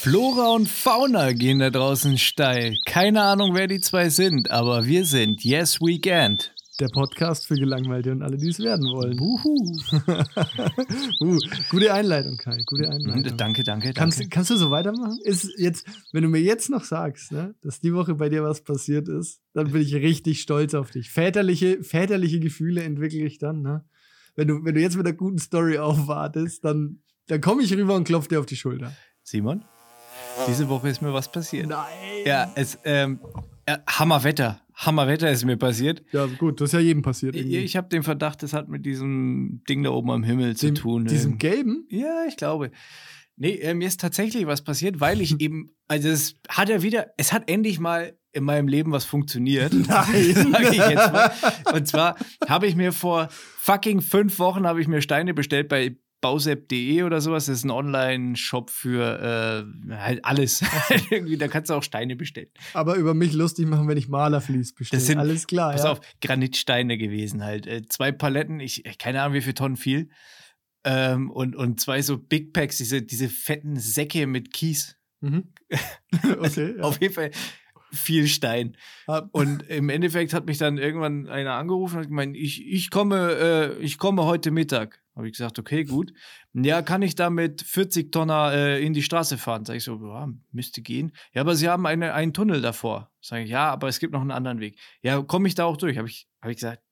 Flora und Fauna gehen da draußen steil. Keine Ahnung, wer die zwei sind, aber wir sind Yes Weekend. Der Podcast für Gelangweilte und alle, die es werden wollen. Uhu. uh, gute Einleitung, Kai. Gute Einleitung. Danke, danke, danke. Kannst, kannst du so weitermachen? Ist jetzt, wenn du mir jetzt noch sagst, ne, dass die Woche bei dir was passiert ist, dann bin ich richtig stolz auf dich. Väterliche, väterliche Gefühle entwickle ich dann, ne? Wenn du, wenn du jetzt mit einer guten Story aufwartest, dann, dann komme ich rüber und klopfe dir auf die Schulter. Simon, diese Woche ist mir was passiert. Nein. Ja, es, ähm, äh, Hammerwetter. Hammerwetter ist mir passiert. Ja, gut, das ist ja jedem passiert. Ich, irgendwie. ich habe den Verdacht, das hat mit diesem Ding da oben am Himmel zu Dem- tun. Diesem Ähm, gelben? Ja, ich glaube. Nee, äh, mir ist tatsächlich was passiert, weil ich eben, also es hat ja wieder, es hat endlich mal in meinem Leben was funktioniert. Nein. Sag ich jetzt mal. Und zwar habe ich mir vor fucking fünf Wochen habe ich mir Steine bestellt bei bausepp.de oder sowas. Das ist ein Online-Shop für äh, halt alles. Irgendwie, da kannst du auch Steine bestellen. Aber über mich lustig machen, wenn ich Malerflies bestelle. Das sind- Alles klar, Pass ja. auf, Granitsteine gewesen halt. Äh, zwei Paletten, ich keine Ahnung, wie viel Tonnen viel. Ähm, und, und zwei so Big Packs, diese, diese fetten Säcke mit Kies. Mhm. okay, ja. Auf jeden Fall viel Stein. Hab- Und im Endeffekt hat mich dann irgendwann einer angerufen und hat gemeint, ich, ich, komme, äh, ich komme heute Mittag. Habe ich gesagt, okay, gut. Ja, kann ich da mit 40 Tonner äh, in die Straße fahren? Sag ich so, ja, müsste gehen. Ja, aber Sie haben eine, einen Tunnel davor. Sag ich, ja, aber es gibt noch einen anderen Weg. Ja, komme ich da auch durch? Habe ich, hab ich gesagt,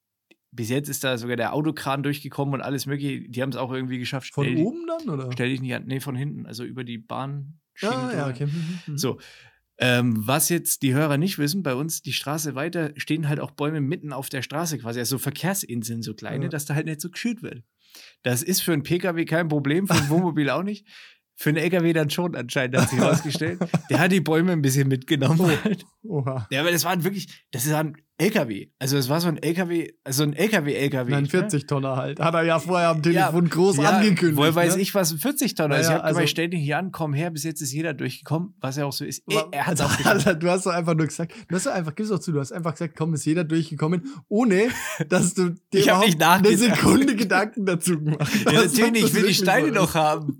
bis jetzt ist da sogar der Autokran durchgekommen und alles mögliche. Die haben es auch irgendwie geschafft. Von Stell dich- oben dann, oder? Stell dich nicht an. Nee, von hinten, also über die Bahnschiene. Ah, ja, drüber. okay. Mhm, mhm. So. Ähm, was jetzt die Hörer nicht wissen, bei uns die Straße weiter stehen halt auch Bäume mitten auf der Straße quasi, also Verkehrsinseln, so kleine, Ja. dass da halt nicht so geschürt wird. Das ist für einen Pkw kein Problem, für ein Wohnmobil auch nicht. Für einen LKW dann schon anscheinend, hat sich herausgestellt. Der hat die Bäume ein bisschen mitgenommen. halt. Oha. Ja, aber das waren wirklich, das ist ein LKW. Also es war so ein LKW, also ein LKW-LKW. Nein, 40 Tonner halt. Hat er ja vorher am Telefon Ja, groß ja, angekündigt. Wohl weiß ne? ich, was ein 40-Tonner Ja, ist. Ich ja, habe gemeint, also- stell dich hier an, komm her, bis jetzt ist jeder durchgekommen, was ja auch so ist. Er hat also, auch. Alter, du hast doch einfach nur gesagt, du hast doch einfach, gib's doch zu, du hast einfach gesagt, komm, ist jeder durchgekommen, ohne dass du dir Ich hab überhaupt eine. Sekunde Gedanken dazu gemacht hast. Ja, natürlich, ich will die Steine so noch ist. haben.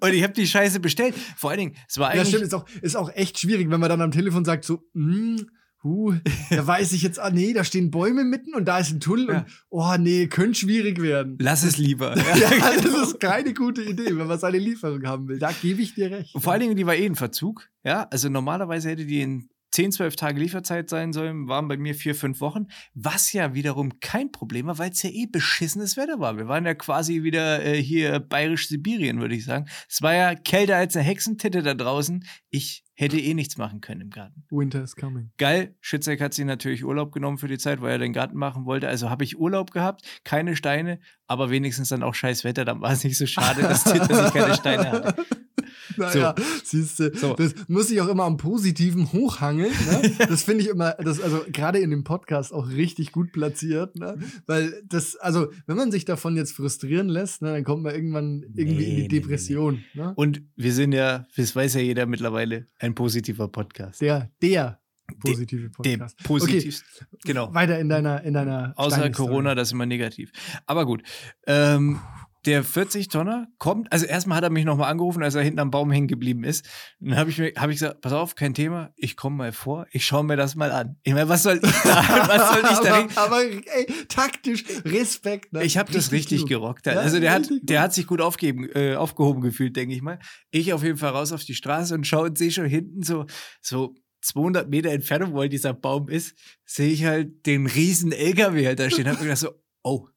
Und ich habe die Scheiße bestellt. Vor allen Dingen, es war Ja, eigentlich. stimmt, ist auch, ist auch echt schwierig, wenn man dann am Telefon sagt, so, hm, huh, da weiß ich jetzt, ah, nee, da stehen Bäume mitten und da ist ein Tunnel Ja. und, oh, nee, könnte schwierig werden. Lass es lieber. Ja, das ist keine gute Idee, wenn man seine Lieferung haben will. Da gebe ich dir recht. Und vor allen Dingen, die war eh in Verzug. Ja, also normalerweise hätte die in 10, 12 Tage Lieferzeit sein sollen, waren bei mir 4, 5 Wochen, was ja wiederum kein Problem war, weil es ja eh beschissenes Wetter war. Wir waren ja quasi wieder äh, hier bayerisch-Sibirien, würde ich sagen. Es war ja kälter als eine Hexentitte da draußen. Ich hätte eh nichts machen können im Garten. Winter is coming. Geil, Schützeck hat sich natürlich Urlaub genommen für die Zeit, weil er den Garten machen wollte. Also habe ich Urlaub gehabt, keine Steine, aber wenigstens dann auch scheiß Wetter. Dann war es nicht so schade, dass, dass ich keine Steine hatte. Naja, siehst du, So. das muss ich auch immer am Positiven hochhangeln. Ne? Das finde ich immer, das, also gerade in dem Podcast auch richtig gut platziert, ne? Weil das, also, wenn man sich davon jetzt frustrieren lässt, ne, dann kommt man irgendwann irgendwie Nee, in nee, die Depression. Ne? Und wir sind ja, das weiß ja jeder mittlerweile, ein positiver Podcast. Der, der positive Der Podcast. positivste. Genau. Weiter in deiner, in deiner Außer. Corona, das ist immer negativ. Aber gut. Ähm, der 40-Tonner kommt, also erstmal hat er mich nochmal angerufen, als er hinten am Baum hängen geblieben ist. Dann habe ich, mir- hab ich gesagt, pass auf, kein Thema, ich komme mal vor, ich schaue mir das mal an. Ich meine, was soll ich da, was soll ich da aber, aber ey, taktisch, Respekt. Ne? Ich habe das richtig klug. gerockt. Also der hat, der gut. hat sich gut aufgeben, äh, aufgehoben gefühlt, denke ich mal. Ich auf jeden Fall raus auf die Straße und schaue und sehe schon hinten so, so 200 Meter Entfernung, wo halt dieser Baum ist, sehe ich halt den riesen LKW halt da stehen. Hab mir gedacht so, oh,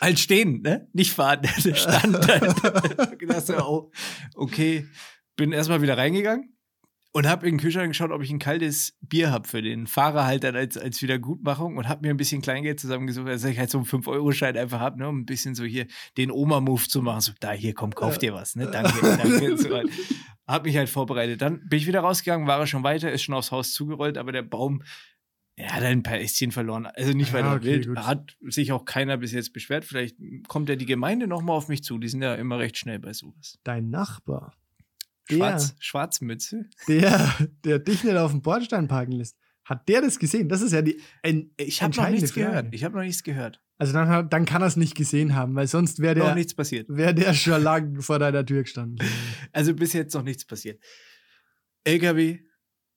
halt stehen, ne? Nicht fahren. Der stand halt. So, oh, okay. Bin erstmal wieder reingegangen und habe in den Kühlschrank geschaut, ob ich ein kaltes Bier habe für den Fahrer halt dann als, als Wiedergutmachung und habe mir ein bisschen Kleingeld zusammengesucht, dass ich halt so einen 5-Euro-Schein einfach habe, ne, um ein bisschen so hier den Oma-Move zu machen. So, da, hier, komm, kauf dir was, ne? Danke, danke. So, halt. Hab mich halt vorbereitet. Dann bin ich wieder rausgegangen, war er schon weiter, ist schon aufs Haus zugerollt, aber der Baum, er hat ein paar Ästchen verloren. Also nicht Ja, weiter okay, wild. gut. Hat sich auch keiner bis jetzt beschwert. Vielleicht kommt ja die Gemeinde nochmal auf mich zu. Die sind ja immer recht schnell bei sowas. Dein Nachbar, der, Schwarz, Schwarzmütze. der, der dich nicht auf dem Bordstein parken lässt, Hat der das gesehen? Das ist ja die en Ich habe noch nichts Frage. gehört. Ich habe noch nichts gehört. Also dann, dann kann er es nicht gesehen haben, weil sonst wäre Noch der, nichts passiert. wär der schon lang vor deiner Tür gestanden. Also bis jetzt noch nichts passiert. LKW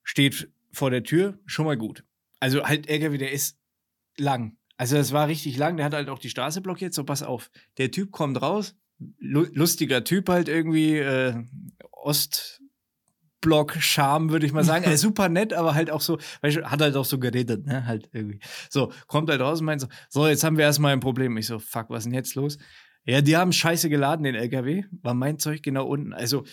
steht vor der Tür, schon mal gut. Also halt LKW, der ist lang. Also das war richtig lang, der hat halt auch die Straße blockiert, so pass auf. Der Typ kommt raus, lu lustiger Typ halt irgendwie, äh, Ostblock, Charme, würde ich mal sagen. Er ist super nett, aber halt auch so, weißt du, hat halt auch so geredet, ne, halt irgendwie. So, kommt halt raus und meint so, so, jetzt haben wir erstmal ein Problem. Ich so, fuck, was ist denn jetzt los? Ja, die haben scheiße geladen, den LKW. War mein Zeug genau unten. Also,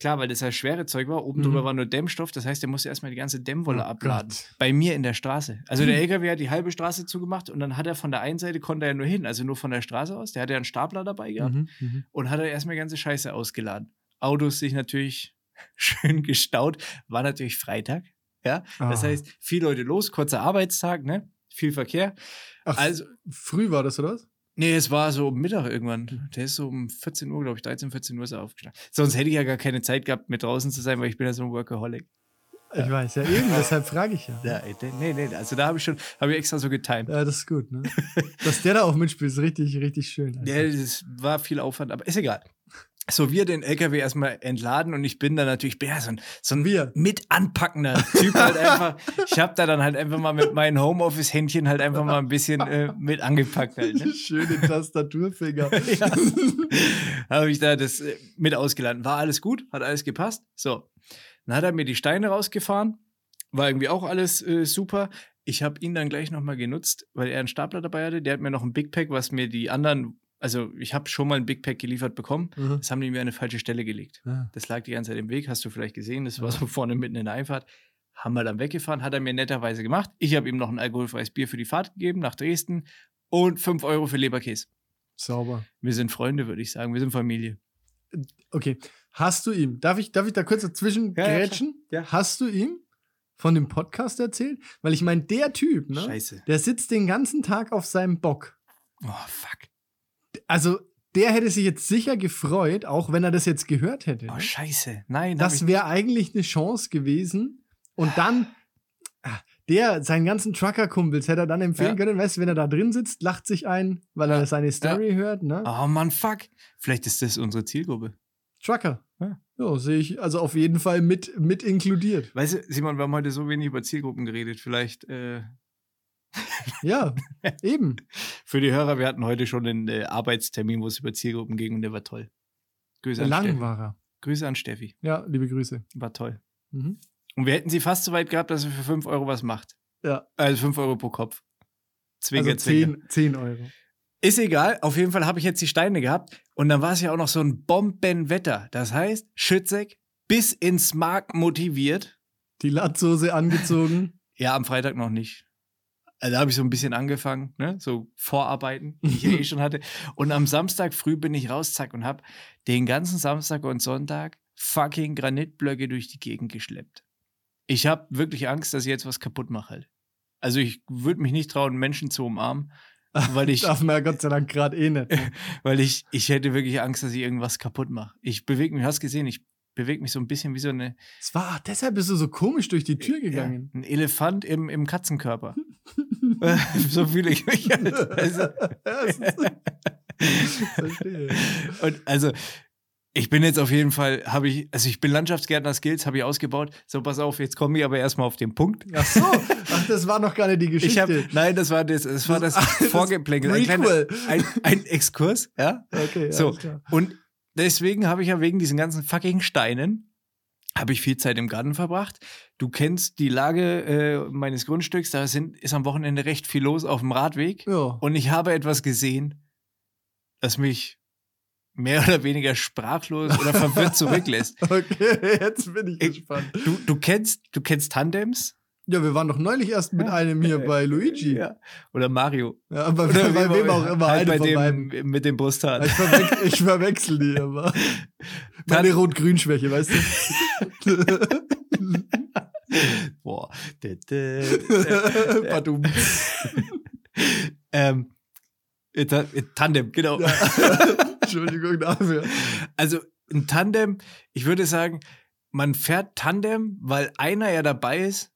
klar, weil das ja schwere Zeug war. Oben Mhm. drüber war nur Dämmstoff. Das heißt, der musste erstmal die ganze Dämmwolle Oh abladen. Gott. Bei mir in der Straße. Also, der LKW hat die halbe Straße zugemacht und dann hat er von der einen Seite konnte er nur hin. Also, nur von der Straße aus. Der hatte ja einen Stapler dabei gehabt Mhm, mhm. und hat er erstmal die ganze Scheiße ausgeladen. Autos sich natürlich schön gestaut. War natürlich Freitag. Ja, das Ah. heißt, viele Leute los, kurzer Arbeitstag, ne? Viel Verkehr. Ach, Also, früh war das, oder was? Nee, es war so um Mittag irgendwann. Der ist so um 14 Uhr, glaube ich, 13, 14 Uhr ist er aufgestanden. Sonst hätte ich ja gar keine Zeit gehabt, mit draußen zu sein, weil ich bin ja so ein Workaholic. Ich weiß, ja eben, deshalb frage ich ja. Ja, nee, nee, also da habe ich schon, habe ich extra so getimt. Ja, das ist gut, ne? Dass der da auch mitspielt, ist richtig, richtig schön. Also. Ja, das war viel Aufwand, aber ist egal. So, wir den LKW erstmal entladen und ich bin da natürlich, ich bin ja so ein, so ein Wir. mit anpackender Typ halt einfach. Ich habe da dann halt einfach mal mit meinen Homeoffice-Händchen halt einfach mal ein bisschen äh, mit angepackt halt. Ne? Schöne Tastaturfinger. ja. habe ich da das äh, mit ausgeladen. War alles gut, hat alles gepasst. So, dann hat er mir die Steine rausgefahren, war irgendwie auch alles äh, super. Ich habe ihn dann gleich nochmal genutzt, weil er einen Stapler dabei hatte. Der hat mir noch ein Big Pack, was mir die anderen, also ich habe schon mal ein Big Pack geliefert bekommen. Mhm. Das haben die mir an eine falsche Stelle gelegt. Ja. Das lag die ganze Zeit im Weg, hast du vielleicht gesehen. Das war Ja. so vorne mitten in der Einfahrt. Haben wir dann weggefahren, hat er mir netterweise gemacht. Ich habe ihm noch ein alkoholfreies Bier für die Fahrt gegeben nach Dresden und 5 Euro für Leberkäse. Sauber. Wir sind Freunde, würde ich sagen. Wir sind Familie. Okay. Hast du ihm, darf ich, darf ich da kurz dazwischen Ja, ja, grätschen? klar. Ja. Hast du ihm von dem Podcast erzählt? Weil ich meine, der Typ, ne? Scheiße. Der sitzt den ganzen Tag auf seinem Bock. Oh, fuck. Also, der hätte sich jetzt sicher gefreut, auch wenn er das jetzt gehört hätte. Oh, ne? scheiße. Nein, Das wäre eigentlich eine Chance gewesen. Und dann, ah, der, seinen ganzen Trucker-Kumpels hätte er dann empfehlen Ja. können, weißt du, wenn er da drin sitzt, lacht sich ein, weil er seine Story hört, ne? Oh Mann, fuck. Vielleicht ist das unsere Zielgruppe. Trucker. Ja. Ja, sehe ich also auf jeden Fall mit, mit inkludiert. Weißt du, Simon, wir haben heute so wenig über Zielgruppen geredet. Vielleicht äh, Ja, eben. für die Hörer, wir hatten heute schon einen äh, Arbeitstermin, wo es über Zielgruppen ging und der war toll. Grüße an, Lang Steffi. war er. Grüße an Steffi. Ja, liebe Grüße. War toll. Mhm. Und wir hätten sie fast so weit gehabt, dass er für 5 Euro was macht. Ja, Also 5 Euro pro Kopf. Zwinker, also zwinker. 10, 10 Euro. Ist egal, auf jeden Fall habe ich jetzt die Steine gehabt und dann war es ja auch noch so ein Bombenwetter. Das heißt, Schützeck bis ins Mark motiviert. Die Latzhose angezogen. Ja, am Freitag noch nicht. Also da habe ich so ein bisschen angefangen, ne? so Vorarbeiten, die ich ja eh schon hatte. Und am Samstag früh bin ich raus, zack, und habe den ganzen Samstag und Sonntag fucking Granitblöcke durch die Gegend geschleppt. Ich habe wirklich Angst, dass ich jetzt was kaputt mache halt. Also ich würde mich nicht trauen, Menschen zu umarmen, weil ich, Darf man ja Gott sei Dank gerade eh nicht. ne? weil ich, ich hätte wirklich Angst, dass ich irgendwas kaputt mache. Ich bewege mich, hast gesehen, ich bewege mich so ein bisschen wie so eine Es war, deshalb bist du so komisch durch die Tür ja, gegangen. ein Elefant im, im Katzenkörper. so fühle ich mich halt. Also, Ja, Verstehe. und also, ich bin jetzt auf jeden Fall, habe ich, also ich bin Landschaftsgärtner Skills, habe ich ausgebaut. So, pass auf, jetzt komme ich aber erstmal auf den Punkt. Ach so, ach, das war noch gar nicht die Geschichte. Ich habe, nein, das war das, das war das, Das- Vorgeplänkel, ein, kleiner, ein, ein Exkurs, ja. okay, So, alles klar. und deswegen habe ich ja wegen diesen ganzen fucking Steinen, habe ich viel Zeit im Garten verbracht. Du kennst die Lage äh, meines Grundstücks, da sind, ist am Wochenende recht viel los auf dem Radweg. Ja. Und ich habe etwas gesehen, das mich mehr oder weniger sprachlos oder verwirrt zurücklässt. Okay, jetzt bin ich Ich- gespannt. Du, du kennst, du kennst Tandems? Ja, wir waren doch neulich erst mit Ja. einem hier bei Luigi. Ja, Ja. Oder Mario. aber Oder bei wem auch immer. Halt bei von dem beiden. mit dem Brusthaar. Ich, verwech ich verwechsel die immer. Meine Rot-Grün-Schwäche, weißt du? Boah. Badum. ähm, äh, äh, Tandem, genau. Ja. Entschuldigung dafür. Also ein Tandem, ich würde sagen, man fährt Tandem, weil einer ja dabei ist,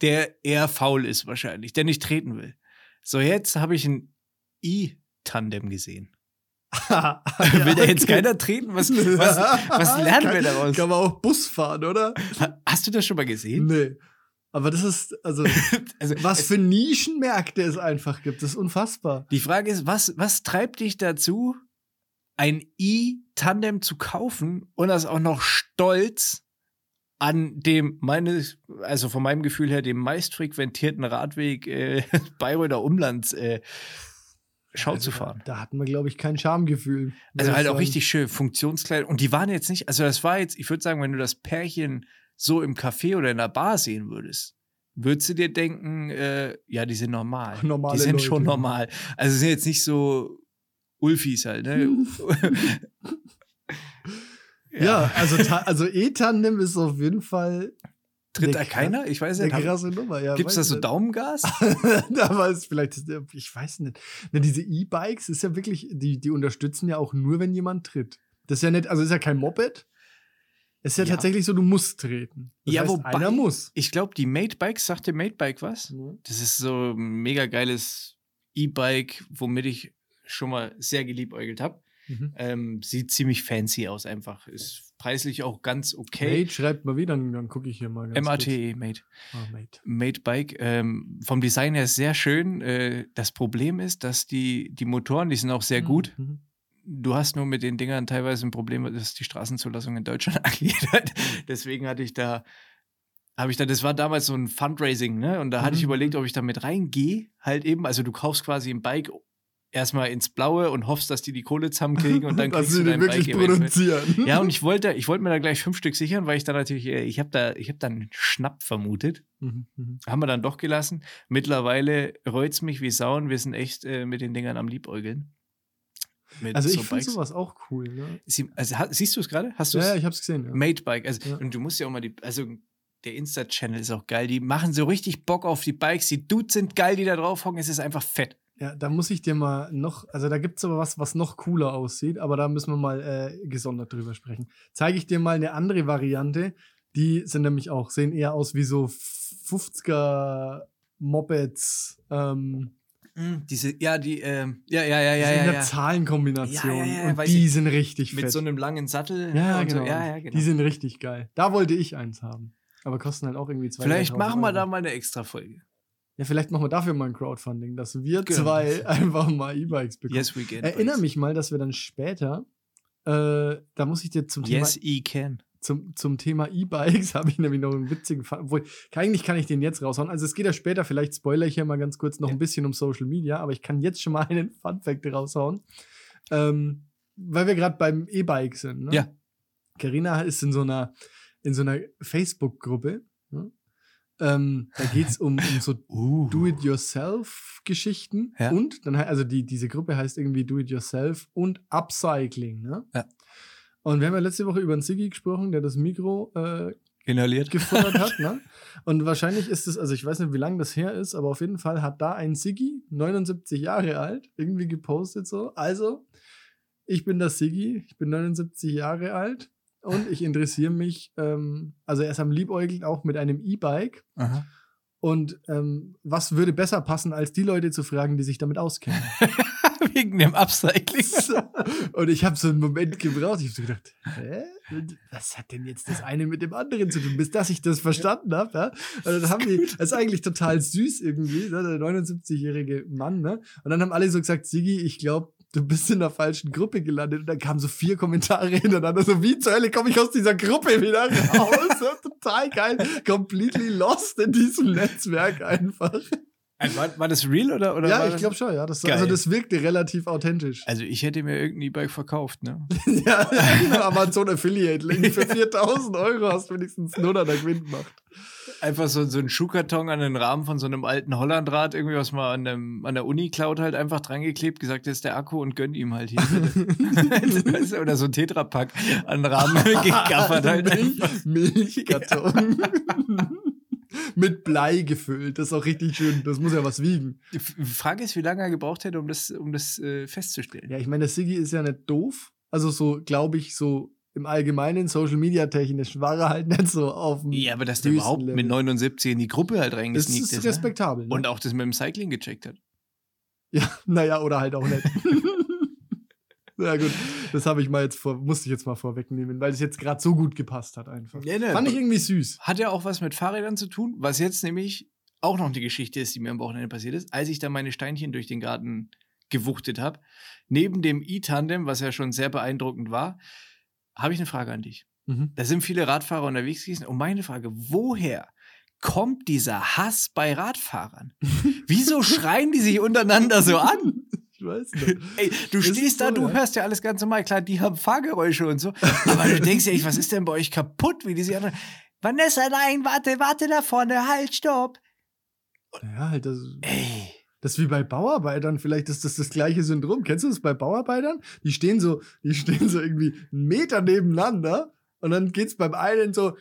der eher faul ist wahrscheinlich, der nicht treten will. So, jetzt habe ich ein E-Tandem gesehen. will da jetzt keiner treten? Was, was, was lernen wir daraus? Kann man auch Bus fahren, oder? Ha- Hast du das schon mal gesehen? Nee. Aber das ist, also, Also, was es- für Nischenmärkte es einfach gibt. Das ist unfassbar. Die Frage ist, was, was treibt dich dazu, ein E-Tandem zu kaufen und das auch noch stolz an dem, meines, also von meinem Gefühl her, dem meistfrequentierten Radweg äh, Bayreuther Umlands äh, Schau Also zu fahren. Da, hatten wir, glaube ich, kein Schamgefühl. Also halt auch sagen. richtig schön, Funktionskleidung. Und die waren jetzt nicht, also das war jetzt, ich würde sagen, wenn du das Pärchen so im Café oder in der Bar sehen würdest, würdest du dir denken, äh, ja, die sind normal. Normale die sind Leute. schon normal. Also sind jetzt nicht so Ulfis halt, ne? Ja, also, ta- also E-Tandem ist auf jeden Fall Tritt eine da keiner? Ich weiß eine nicht. Hab- krasse Nummer. Ja, Gibt's da weiß so. Daumengas? da war es vielleicht, ich weiß nicht. Diese E-Bikes ist ja wirklich, die, die unterstützen ja auch nur, wenn jemand tritt. Das ist ja nicht, also ist ja kein Moped. Es ist ja, Ja. tatsächlich so, du musst treten. Das Ja, heißt, wobei- einer muss. Ich glaube, die Mate Bikes, sagt dir Mate Bike was? Das ist so ein mega geiles E-Bike, womit ich schon mal sehr geliebäugelt habe. Mhm. Ähm, sieht ziemlich fancy aus einfach. Ist preislich auch ganz okay. Mate, schreibt mal wieder, dann, gucke ich hier mal. ganz MATE, Mate. Ah, Mate. Mate Bike. Ähm, vom Design her sehr schön. Äh, das Problem ist, dass die, die Motoren, die sind auch sehr gut. Mhm. Du hast nur mit den Dingern teilweise ein Problem, was die Straßenzulassung in Deutschland angeht. Halt. Deswegen hatte ich da, habe ich da, das war damals so ein Fundraising, ne? Und da hatte ich Mhm. überlegt, ob ich da mit reingehe. Halt eben, also du kaufst quasi ein Bike erstmal ins Blaue und hoffst, dass die die Kohle zusammenkriegen und dann kriegst sie du den dein wirklich Bike produzieren. Ja, und ich wollte, ich wollte mir da gleich fünf Stück sichern, weil ich da natürlich, äh, ich habe da, ich habe da einen Schnapp vermutet. Mhm, mhm. Haben wir dann doch gelassen. Mittlerweile reut's mich wie Sauen. Wir sind echt äh, mit den Dingern am Liebäugeln. Also ich so finde Bikes. sowas auch cool. Ne? Sie, also, siehst du es gerade? Hast du Ja, es? ja, ich hab's gesehen. Ja. Made Bike. Also, Ja. Und du musst ja auch mal die, also der Insta-Channel ist auch geil. Die machen so richtig Bock auf die Bikes. Die Dudes sind geil, die da drauf hocken. Es ist einfach fett. Ja, da muss ich dir mal noch, also da gibt es aber was, was noch cooler aussieht, aber da müssen wir mal äh, gesondert drüber sprechen. Zeige ich dir mal eine andere Variante, die sind nämlich auch, sehen eher aus wie so 50er Mopeds, ähm, Diese, ja, die, ähm, ja, ja, ja, ja, ja, eine ja. Zahlenkombination Ja, ja, ja, und weiß die ich. sind richtig Mit fett. so einem langen Sattel. ja, genau. So. ja, ja, genau. Die sind richtig geil. Da wollte ich eins haben. Aber kosten halt auch irgendwie zwei Vielleicht 3.000 machen wir da mal eine extra Folge. Ja, vielleicht machen wir dafür mal ein Crowdfunding, dass wir Genau. zwei einfach mal E-Bikes bekommen. Yes, we can. Erinnere mich mal, dass wir dann später, äh, da muss ich dir zum Yes, Thema, he can. zum, zum Thema E-Bikes, habe ich nämlich noch einen witzigen Fall. Obwohl, eigentlich kann ich den jetzt raushauen. Also es geht ja später, vielleicht spoiler ich hier mal ganz kurz noch Ja. ein bisschen um Social Media, aber ich kann jetzt schon mal einen Fun-Fact raushauen. Ähm, weil wir gerade beim E-Bike sind. Ne? Ja. Carina ist in so einer, in so einer Facebook-Gruppe. Ne? Ähm, da geht es um, um so Uh. Do-it-yourself-Geschichten Ja. und dann, also die, diese Gruppe heißt irgendwie Do-it-yourself und Upcycling, ne? Ja. Und wir haben ja letzte Woche über einen Siggi gesprochen, der das Mikro äh, Inhaliert. gefuttert hat, ne? Und wahrscheinlich ist es, also ich weiß nicht, wie lange das her ist, aber auf jeden Fall hat da ein Siggi, 79 Jahre alt, irgendwie gepostet so. Also, ich bin das Siggi, ich bin 79 Jahre alt und ich interessiere mich, ähm, also er ist am Liebäugeln auch mit einem E-Bike. Und ähm, was würde besser passen, als die Leute zu fragen, die sich damit auskennen? Wegen dem Upcycling. und ich habe so einen Moment gebraucht. Ich habe so gedacht, hä? Was hat denn jetzt das eine mit dem anderen zu tun? Bis dass ich das verstanden habe. Ja? Und dann haben die, das ist eigentlich total süß irgendwie, ne? der 79-jährige Mann. Ne? Und dann haben alle so gesagt, Sigi, ich glaube, du bist in der falschen Gruppe gelandet. Und dann kamen so vier Kommentare hintereinander. So, wie zur Hölle komme ich aus dieser Gruppe wieder raus? Total geil. Completely lost in diesem Netzwerk einfach. War, war das real oder? oder ja, ich glaube schon, ja. Das, also das wirkte relativ authentisch. Also ich hätte mir irgendein E-Bike verkauft, ne? ja, genau. Amazon Affiliate Link für 4000 Euro hast du wenigstens einen 100er Gewinn gemacht. Einfach so, so ein Schuhkarton an den Rahmen von so einem alten Hollandrad, irgendwie was mal an, dem, an der Uni klaut halt einfach dran geklebt, gesagt, das ist der Akku und gönn ihm halt hier. oder so ein Tetrapack an den Rahmen gegaffert halt. Milch, Milchkarton. Mit Blei gefüllt. Das ist auch richtig schön. Das muss ja was wiegen. Die Frage ist, wie lange er gebraucht hätte, um das, um das äh, festzustellen. Ja, ich meine, der Siggi ist ja nicht doof. Also so, glaube ich, so im Allgemeinen, Social Media technisch, war er halt nicht so auf dem. Ja, aber dass der überhaupt mit 79 in die Gruppe halt Das reingesneakt ist ist. ne? respektabel. Ne? Und auch das mit dem Cycling gecheckt hat. Ja, naja, oder halt auch nicht. ja, gut. Das habe ich mal jetzt vor, musste ich jetzt mal vorwegnehmen, weil es jetzt gerade so gut gepasst hat einfach. Ja, ne, Fand ich irgendwie süß. Hat ja auch was mit Fahrrädern zu tun, was jetzt nämlich auch noch eine Geschichte ist, die mir am Wochenende passiert ist, als ich da meine Steinchen durch den Garten gewuchtet habe. Neben dem E-Tandem, was ja schon sehr beeindruckend war, habe ich eine Frage an dich. Mhm. Da sind viele Radfahrer unterwegs gewesen. Und meine Frage, woher kommt dieser Hass bei Radfahrern? Wieso schreien die sich untereinander so an? Ich weiß nicht. Ey, du Das stehst da, so, du ja. hörst ja alles ganz normal. Klar, die haben Fahrgeräusche und so. Aber du denkst ja, was ist denn bei euch kaputt? Wie die sich anderen. Vanessa, nein, warte, warte da vorne, halt, stopp. Ja, halt das, Ey. Das ist wie bei Bauarbeitern. Vielleicht ist das das gleiche Syndrom. Kennst du das bei Bauarbeitern? Die stehen so, die stehen so irgendwie einen Meter nebeneinander und dann geht's beim einen so,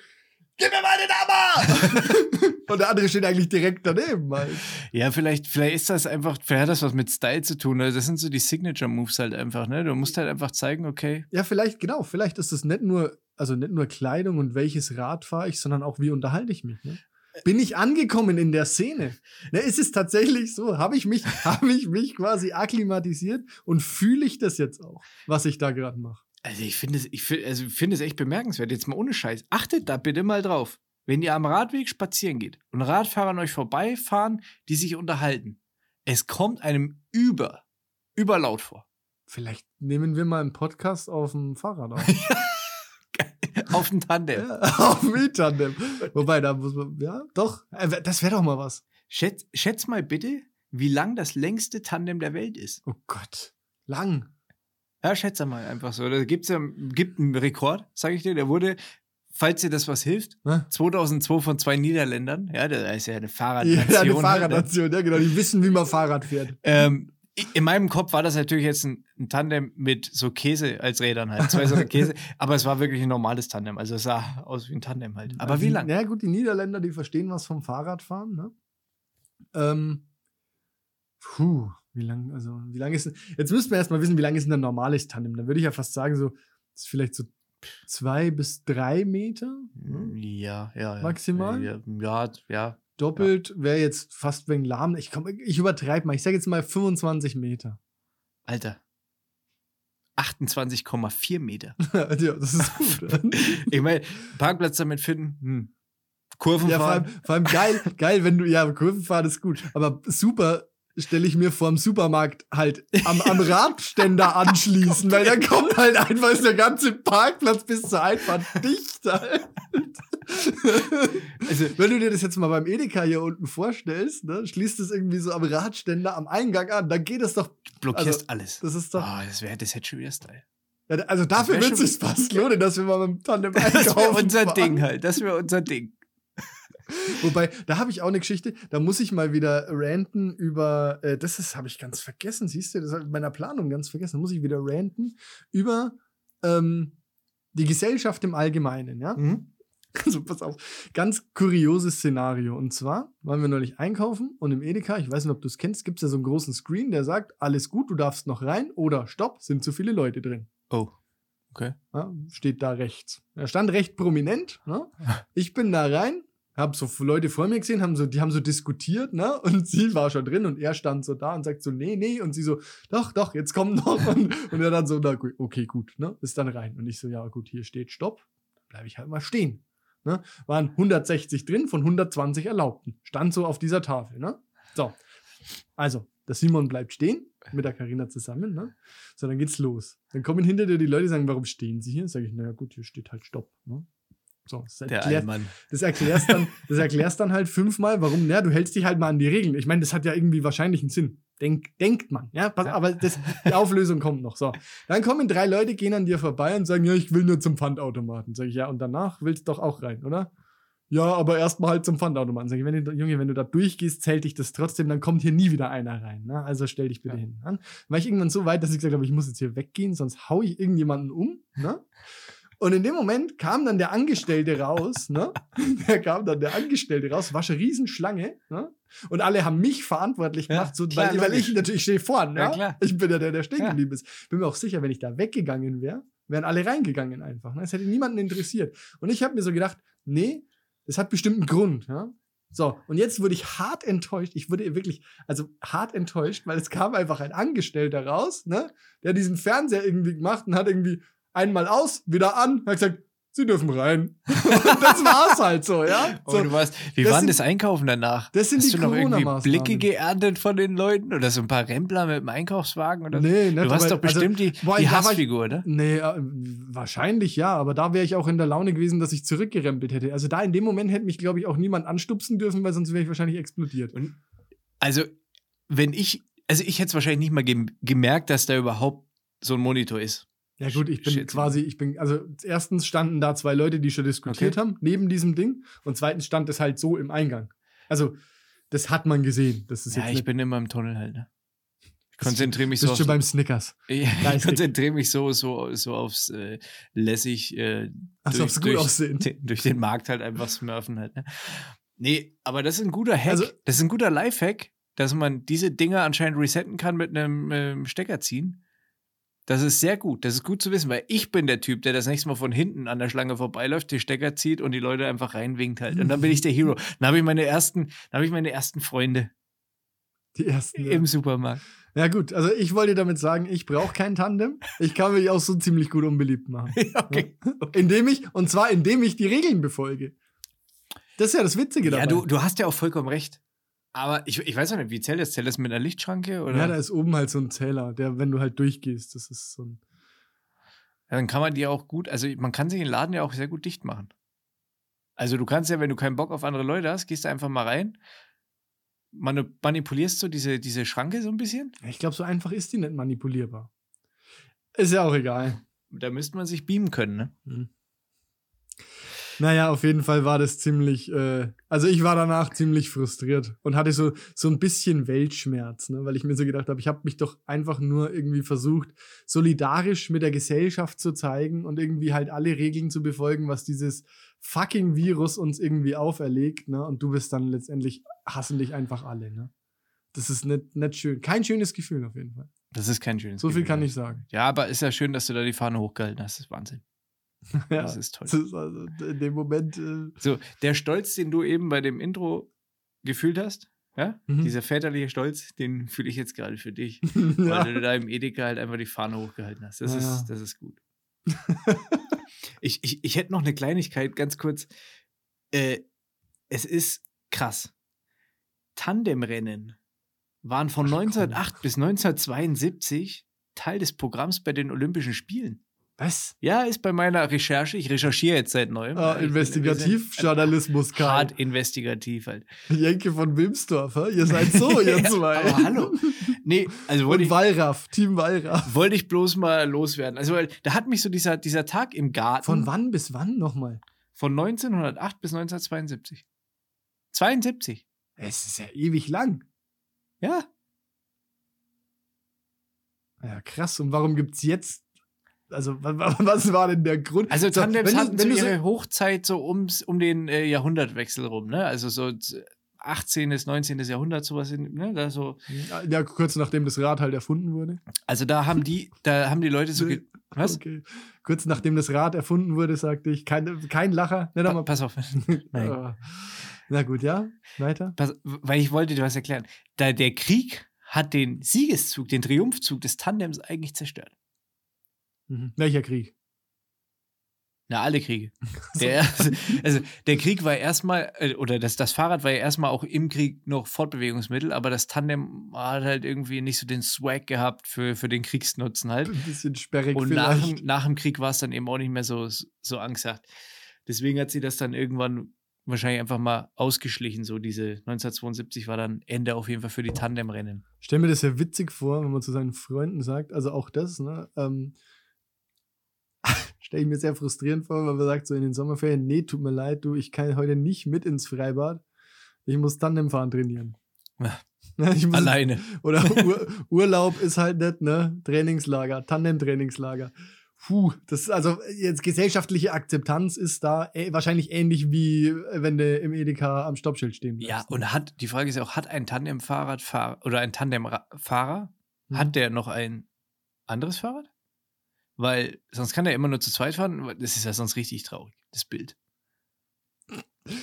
gib mir mal den Hammer! und der andere steht eigentlich direkt daneben halt. Ja, vielleicht, vielleicht ist das einfach, vielleicht hat das was mit Style zu tun. Also das sind so die Signature-Moves halt einfach, ne? Du musst halt einfach zeigen, okay. Ja, vielleicht, genau. Vielleicht ist es nicht nur, also nicht nur Kleidung und welches Rad fahre ich, sondern auch, wie unterhalte ich mich. Ne? Bin ich angekommen in der Szene? Ne, ist es tatsächlich so? Habe ich mich, habe ich mich quasi akklimatisiert und fühle ich das jetzt auch, was ich da gerade mache? Also ich finde es, ich finde, also ich finde es echt bemerkenswert. Jetzt mal ohne Scheiß. Achtet da bitte mal drauf. Wenn ihr am Radweg spazieren geht und Radfahrer an euch vorbeifahren, die sich unterhalten, es kommt einem über, überlaut vor. Vielleicht nehmen wir mal einen Podcast auf dem Fahrrad auf. Auf dem Tandem. ja, auf dem E-Tandem. Wobei, da muss man, ja, doch, äh, das wäre doch mal was. Schätz, schätz mal bitte, wie lang das längste Tandem der Welt ist. Oh Gott, lang. Ja, schätze mal einfach so. Da gibt's ja, gibt einen Rekord, sage ich dir. Der wurde, falls dir das was hilft, Ne? 2002 von zwei Niederländern. Ja, da ist ja eine Ja, Fahrradnation. eine ne? Fahrradnation, ja genau, die wissen, wie man Fahrrad fährt. Ähm, in meinem Kopf war das natürlich jetzt ein, ein Tandem mit so Käse als Rädern halt. Zwei so Käse. aber es war wirklich ein normales Tandem. Also es sah aus wie ein Tandem halt. Aber Also wie die- lang? Ja, gut, die Niederländer, die verstehen was vom Fahrradfahren, ne? Ähm, puh, wie lang, also, wie lang ist, jetzt müssten wir erstmal wissen, wie lang ist denn ein normales Tandem? Dann würde ich ja fast sagen, so, das ist vielleicht so zwei bis drei Meter. Ne? Ja, ja. ja. Maximal? Ja, ja. ja. Doppelt wäre jetzt fast wegen lahm. Ich, komm, ich übertreibe mal. Ich sage jetzt mal 25 Meter. Alter. 28,4 Meter. ja, das ist gut. Ich meine, Parkplatz damit finden, hm. Kurven ja, vor allem, vor allem geil, geil, wenn du, ja, Kurvenfahren ist gut. Aber super stelle ich mir vorm Supermarkt halt am, am Radständer anschließen, weil dann kommt halt einfach ist der ganze Parkplatz bis zur Einfahrt dicht halt. Also, Wenn du dir das jetzt mal beim Edeka hier unten vorstellst, ne, schließt es irgendwie so am Radständer am Eingang an, dann geht es doch, blockierst Also, alles. das ist doch, Oh, das wäre das hätte schon wieder Style. ja, also dafür wird es sich fast lohnen, dass wir mal mit dem Tandem Das wäre einkaufen unser fahren. Ding halt. Das wäre unser Ding. Wobei, da habe ich auch eine Geschichte, da muss ich mal wieder ranten über, äh, das ist, habe ich ganz vergessen, siehst du, das habe ich in meiner Planung ganz vergessen, da muss ich wieder ranten über ähm, die Gesellschaft im Allgemeinen, ja? Mhm. Also pass auf, ganz kurioses Szenario. Und zwar waren wir neulich einkaufen und im Edeka, ich weiß nicht, ob du es kennst, gibt es ja so einen großen Screen, der sagt, alles gut, du darfst noch rein oder stopp, sind zu viele Leute drin. Oh. Okay. Ja, steht da rechts. Er stand recht prominent. Ne? Ich bin da rein, habe so Leute vor mir gesehen, haben so, die haben so diskutiert, ne? Und sie war schon drin und er stand so da und sagt so, nee, nee. Und sie so, doch, doch, jetzt komm noch. Und, und er dann so, na, okay, gut, ne? Ist dann rein. Und ich so, ja, gut, hier steht Stopp. Bleibe ich halt mal stehen. Ne? Waren 160 drin von 120 Erlaubten. Stand so auf dieser Tafel, ne? So. Also, der Simon bleibt stehen, mit der Karina zusammen, ne? So, dann geht's los. Dann kommen hinter dir die Leute, sagen, warum stehen sie hier? Sag ich, naja, gut, hier steht halt Stopp, ne? So, das Der erklärt, Allmann. das erklärst dann, das erklärst dann halt fünfmal, warum, naja, du hältst dich halt mal an die Regeln. Ich meine, das hat ja irgendwie wahrscheinlich einen Sinn. Denk, denkt man, ja, pass, Ja. aber das, die Auflösung kommt noch. So, dann kommen drei Leute, gehen an dir vorbei und sagen, ja, ich will nur zum Pfandautomaten. Sag ich, ja, und danach willst du doch auch rein, oder? Ja, aber erstmal halt zum Pfandautomaten. Sag ich, wenn du, Junge, wenn du da durchgehst, zählt dich das trotzdem, dann kommt hier nie wieder einer rein. Ne? Also stell dich bitte Ja. hin. Dann war ich irgendwann so weit, dass ich gesagt habe, ich muss jetzt hier weggehen, sonst hau ich irgendjemanden um. Ne? Und in dem Moment kam dann der Angestellte raus, ne? Der kam dann der Angestellte raus, war schon Riesenschlange, ne? Und alle haben mich verantwortlich Ja, gemacht, so, klar, weil, weil ich natürlich stehe vorne, Ja, ja? Ich bin ja der, der stehen Ja. geblieben ist. Bin mir auch sicher, wenn ich da weggegangen wäre, wären alle reingegangen einfach. Ne? Es hätte niemanden interessiert. Und ich habe mir so gedacht, nee, das hat bestimmt einen Grund. Ja? So, und jetzt wurde ich hart enttäuscht. Ich wurde wirklich, also hart enttäuscht, weil es kam einfach ein Angestellter raus, ne, der diesen Fernseher irgendwie gemacht und hat irgendwie einmal aus, wieder an, hat gesagt, Sie dürfen rein. und das war's halt so, ja. Oh, So, du warst, wie das war denn sind- das Einkaufen danach? das sind Hast die du noch irgendwie. Blicke geerntet von den Leuten oder so ein paar Rempler mit dem Einkaufswagen? Oder? Nee, du nicht, warst aber- doch bestimmt die, boah, die ich- Hassfigur, ne? Nee, äh, wahrscheinlich ja, aber da wäre ich auch in der Laune gewesen, dass ich zurückgerempelt hätte. Also da in dem Moment hätte mich, glaube ich, auch niemand anstupsen dürfen, weil sonst wäre ich wahrscheinlich explodiert. Und also, wenn ich, also ich hätte es wahrscheinlich nicht mal gem gemerkt, dass da überhaupt so ein Monitor ist. Ja gut, ich bin Shit. quasi, ich bin, also erstens standen da zwei Leute, die schon diskutiert Okay. haben, neben diesem Ding. Und zweitens stand es halt so im Eingang. Also, das hat man gesehen. Das ist Ja, jetzt ich bin immer im Tunnel halt, ne? Ich konzentriere mich bist so schon aufs, beim Snickers. ja, Da ich konzentriere mich so, so, so aufs äh, lässig äh, Also durch- aufs gut durch- aussehen. den- durch den Markt halt einfach smurfen halt. Ne? Nee, aber das ist ein guter Hack. Also- das ist ein guter Lifehack, dass man diese Dinger anscheinend resetten kann mit einem ähm, Stecker ziehen. Das ist sehr gut. Das ist gut zu wissen, weil ich bin der Typ, der das nächste Mal von hinten an der Schlange vorbeiläuft, die Stecker zieht und die Leute einfach reinwinkt halt. Und dann bin ich der Hero. Dann habe ich meine ersten, dann habe ich meine ersten Freunde Die ersten. Ja. im Supermarkt. ja gut, also ich wollte damit sagen, ich brauche kein Tandem. Ich kann mich auch so ziemlich gut unbeliebt machen. okay. Indem ich, und zwar indem ich die Regeln befolge. Das ist ja das Witzige dabei. Ja, du, du hast ja auch vollkommen recht. Aber ich, ich weiß auch nicht, wie zählt das? Zählt das mit einer Lichtschranke? Oder? ja, da ist oben halt so ein Zähler, der, wenn du halt durchgehst, das ist so ein. Ja, dann kann man die auch gut, also man kann sich den Laden ja auch sehr gut dicht machen. Also du kannst ja, wenn du keinen Bock auf andere Leute hast, gehst du einfach mal rein, manu- manipulierst so diese, diese Schranke so ein bisschen. Ich glaube, so einfach ist die nicht manipulierbar. Ist ja auch egal. Da müsste man sich beamen können, ne? Hm. Naja, auf jeden Fall war das ziemlich, äh, also ich war danach ziemlich frustriert und hatte so, so ein bisschen Weltschmerz, ne? weil ich mir so gedacht habe, ich habe mich doch einfach nur irgendwie versucht, solidarisch mit der Gesellschaft zu zeigen und irgendwie halt alle Regeln zu befolgen, was dieses fucking Virus uns irgendwie auferlegt, ne? Und du bist dann letztendlich, hassen dich einfach alle, ne? Das ist nicht, nicht schön. Kein schönes Gefühl auf jeden Fall. Das ist kein schönes So viel Gefühl, kann ich sagen. Ja, aber ist ja schön, dass du da die Fahne hochgehalten hast. Das ist Wahnsinn. Ja, Das ist toll. das ist also in dem Moment. Äh, So, der Stolz, den du eben bei dem Intro gefühlt hast, ja, Mhm. dieser väterliche Stolz, den fühle ich jetzt gerade für dich. ja. weil du da im Edeka halt einfach die Fahne hochgehalten hast. Das, Ja, ist, das ist gut. ich, ich, ich hätte noch eine Kleinigkeit, ganz kurz. Äh, es ist krass. Tandemrennen waren von Ach, komm. 1908 bis 1972 Teil des Programms bei den Olympischen Spielen. Was? Ja, ist bei meiner Recherche. Ich recherchiere jetzt seit neuem. Ah, Investigativjournalismus, Karl. Hart investigativ halt. Jenke von Wilmsdorf, hä? ihr seid so, ihr zwei. aber hallo. Nee, also wollte Und Wallraff, Team Wallraff. wollte ich bloß mal loswerden. Also, da hat mich so dieser, dieser Tag im Garten Von wann bis wann nochmal? von 1908 bis 1972. 72. Es ist ja ewig lang. Ja. Ja, krass. Und warum gibt's jetzt. Also, wa- wa- was war denn der Grund? Also So, Tandems du- hatten wenn so du so- ihre Hochzeit so ums, um den äh, Jahrhundertwechsel rum, ne? Also so z- 18. bis 19. Jahrhundert, sowas, in, ne? Da so. Ja, kurz nachdem das Rad halt erfunden wurde. Also da haben die, da haben die Leute so. Was? Okay. Kurz nachdem das Rad erfunden wurde, sagte ich, kein, kein Lacher. Nicht Pa pass auf. Nein. Na gut, ja. Weiter. Pass, weil ich wollte dir was erklären. Da der Krieg hat den Siegeszug, den Triumphzug des Tandems eigentlich zerstört. Mhm. Welcher Krieg? Na, alle Kriege. Der, also der Krieg war erstmal, äh, oder das, das Fahrrad war ja erstmal auch im Krieg noch Fortbewegungsmittel, aber das Tandem hat halt irgendwie nicht so den Swag gehabt für, für den Kriegsnutzen halt. Ein bisschen sperrig Und nach, vielleicht. dem- nach dem Krieg war es dann eben auch nicht mehr so, so angesagt. Deswegen hat sie das dann irgendwann wahrscheinlich einfach mal ausgeschlichen. So diese 1972 war dann Ende auf jeden Fall für die Tandemrennen. stell mir das ja witzig vor, wenn man zu seinen Freunden sagt, also auch das, ne? Ähm, stelle ich mir sehr frustrierend vor, wenn man sagt so in den Sommerferien, nee, tut mir leid, du, ich kann heute nicht mit ins Freibad. Ich muss Tandemfahren trainieren. Ja. Ja, ich muss, Alleine. Oder Ur Urlaub ist halt nicht, ne? Trainingslager, Tandem-Trainingslager. Puh, das ist also jetzt gesellschaftliche Akzeptanz ist da äh, wahrscheinlich ähnlich wie äh, wenn du im Edeka am Stoppschild stehen Ja, bleibst, ne? und hat, die Frage ist ja auch, hat ein Tandem-Fahrradfahrer oder ein Tandem-Fahrer, Mhm. hat der noch ein anderes Fahrrad? Weil sonst kann er immer nur zu zweit fahren. Das ist ja sonst richtig traurig, das Bild.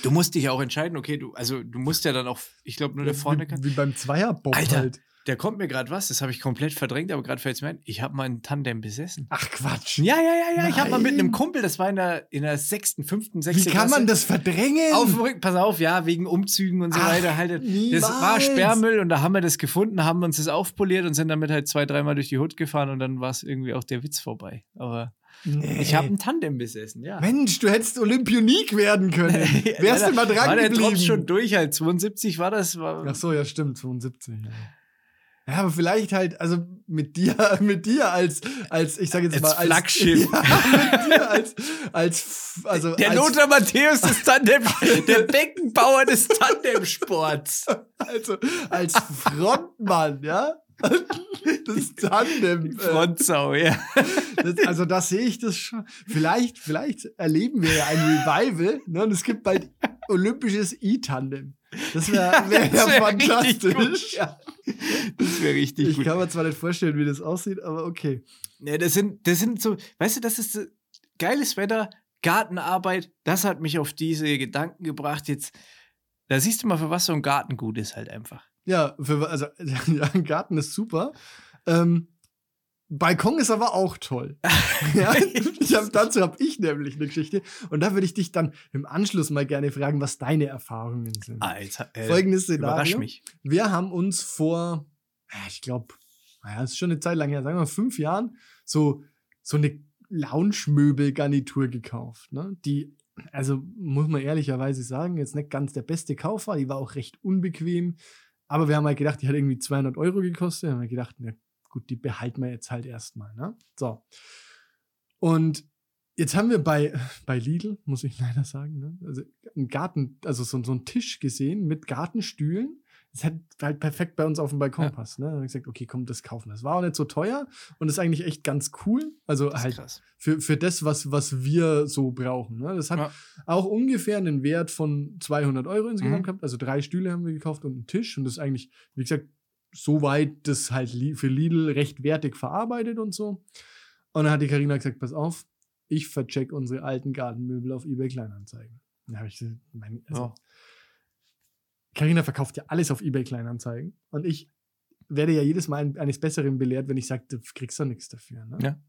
Du musst dich auch entscheiden, okay, du, also du musst ja dann auch, ich glaube, nur der vorne kann. Wie, beim Zweierbob Alter. halt. Der kommt mir gerade was, das habe ich komplett verdrängt, aber gerade fällt es mir ein, ich habe mal einen Tandem besessen. Ach Quatsch. Ja, ja, ja, ja. Ich habe mal mit einem Nein. Kumpel, das war in der, in der sechsten, fünften, Wie sechsten kann man das verdrängen? Auf dem Rücken, pass auf, ja, wegen Umzügen und so Ach, weiter. Halt, das war. Sperrmüll und da haben wir das gefunden, haben uns das aufpoliert und sind damit halt zwei, dreimal durch die Hut gefahren und dann war es irgendwie auch der Witz vorbei. Aber Nee. ich habe einen Tandem besessen, ja. Mensch, du hättest Olympionik werden können. Wärst du mal da dran War der geblieben. Trotz schon durch halt. 72 war das. War, Ach so, ja, stimmt, 72. Ja. Ja, aber vielleicht halt, also mit dir, mit dir als, als ich sage jetzt Als mal, als Flaggschiff. Ja, mit dir als, als, also der als, Lothar Matthäus des Tandem, der Beckenbauer des Tandemsports. also als Frontmann, ja, das Tandem. Frontsau, ja. Das, also da sehe ich das schon. Vielleicht, vielleicht erleben wir ja ein Revival ne, und es gibt bald olympisches E-Tandem. Das wäre wär ja, fantastisch. gut, ja. Das wäre richtig Ich gut. kann mir zwar nicht vorstellen, wie das aussieht, aber okay. Ja, das sind, das sind so, weißt du, das ist geiles Wetter, Gartenarbeit, das hat mich auf diese Gedanken gebracht. Jetzt, da siehst du mal, für was so ein Garten gut ist, halt einfach. Ja, für, also ja, ein Garten ist super. Ähm, Balkon ist aber auch toll. ja, ich hab, dazu habe ich nämlich eine Geschichte. Und da würde ich dich dann im Anschluss mal gerne fragen, was deine Erfahrungen sind. Alter, äh, Folgendes überrasch Szenario. mich. Wir haben uns vor, ich glaube, naja, es ist schon eine Zeit lang her, sagen wir mal fünf Jahren, so, so eine Lounge-Möbel-Garnitur gekauft. Ne? Die, also muss man ehrlicherweise sagen, jetzt nicht ganz der beste Kauf war. Die war auch recht unbequem. Aber wir haben halt gedacht, die hat irgendwie 200 Euro gekostet. Haben wir gedacht, na gut, die behalten wir jetzt halt erstmal. Ne? So. Und jetzt haben wir bei, bei Lidl, muss ich leider sagen, ne? also einen Garten, also so, so einen Tisch gesehen mit Gartenstühlen. Das hat halt perfekt bei uns auf dem Balkon Ja. passt. Ne? Dann habe ich gesagt, okay, komm, das kaufen. Das war auch nicht so teuer und ist eigentlich echt ganz cool. Also halt krass. für, für das, was, was wir so brauchen. Ne? Das hat Ja. auch ungefähr einen Wert von 200 Euro insgesamt Mhm. gehabt. Also drei Stühle haben wir gekauft und einen Tisch. Und das ist eigentlich, wie gesagt, soweit das halt für Lidl recht wertig verarbeitet und so. Und dann hat die Karina gesagt, pass auf, ich vercheck unsere alten Gartenmöbel auf eBay Kleinanzeigen. Da habe ich gesagt, mein, also, Ja. Carina verkauft ja alles auf eBay Kleinanzeigen. Und ich werde ja jedes Mal ein- eines Besseren belehrt, wenn ich sage, du kriegst doch nichts dafür. Ne? Ja.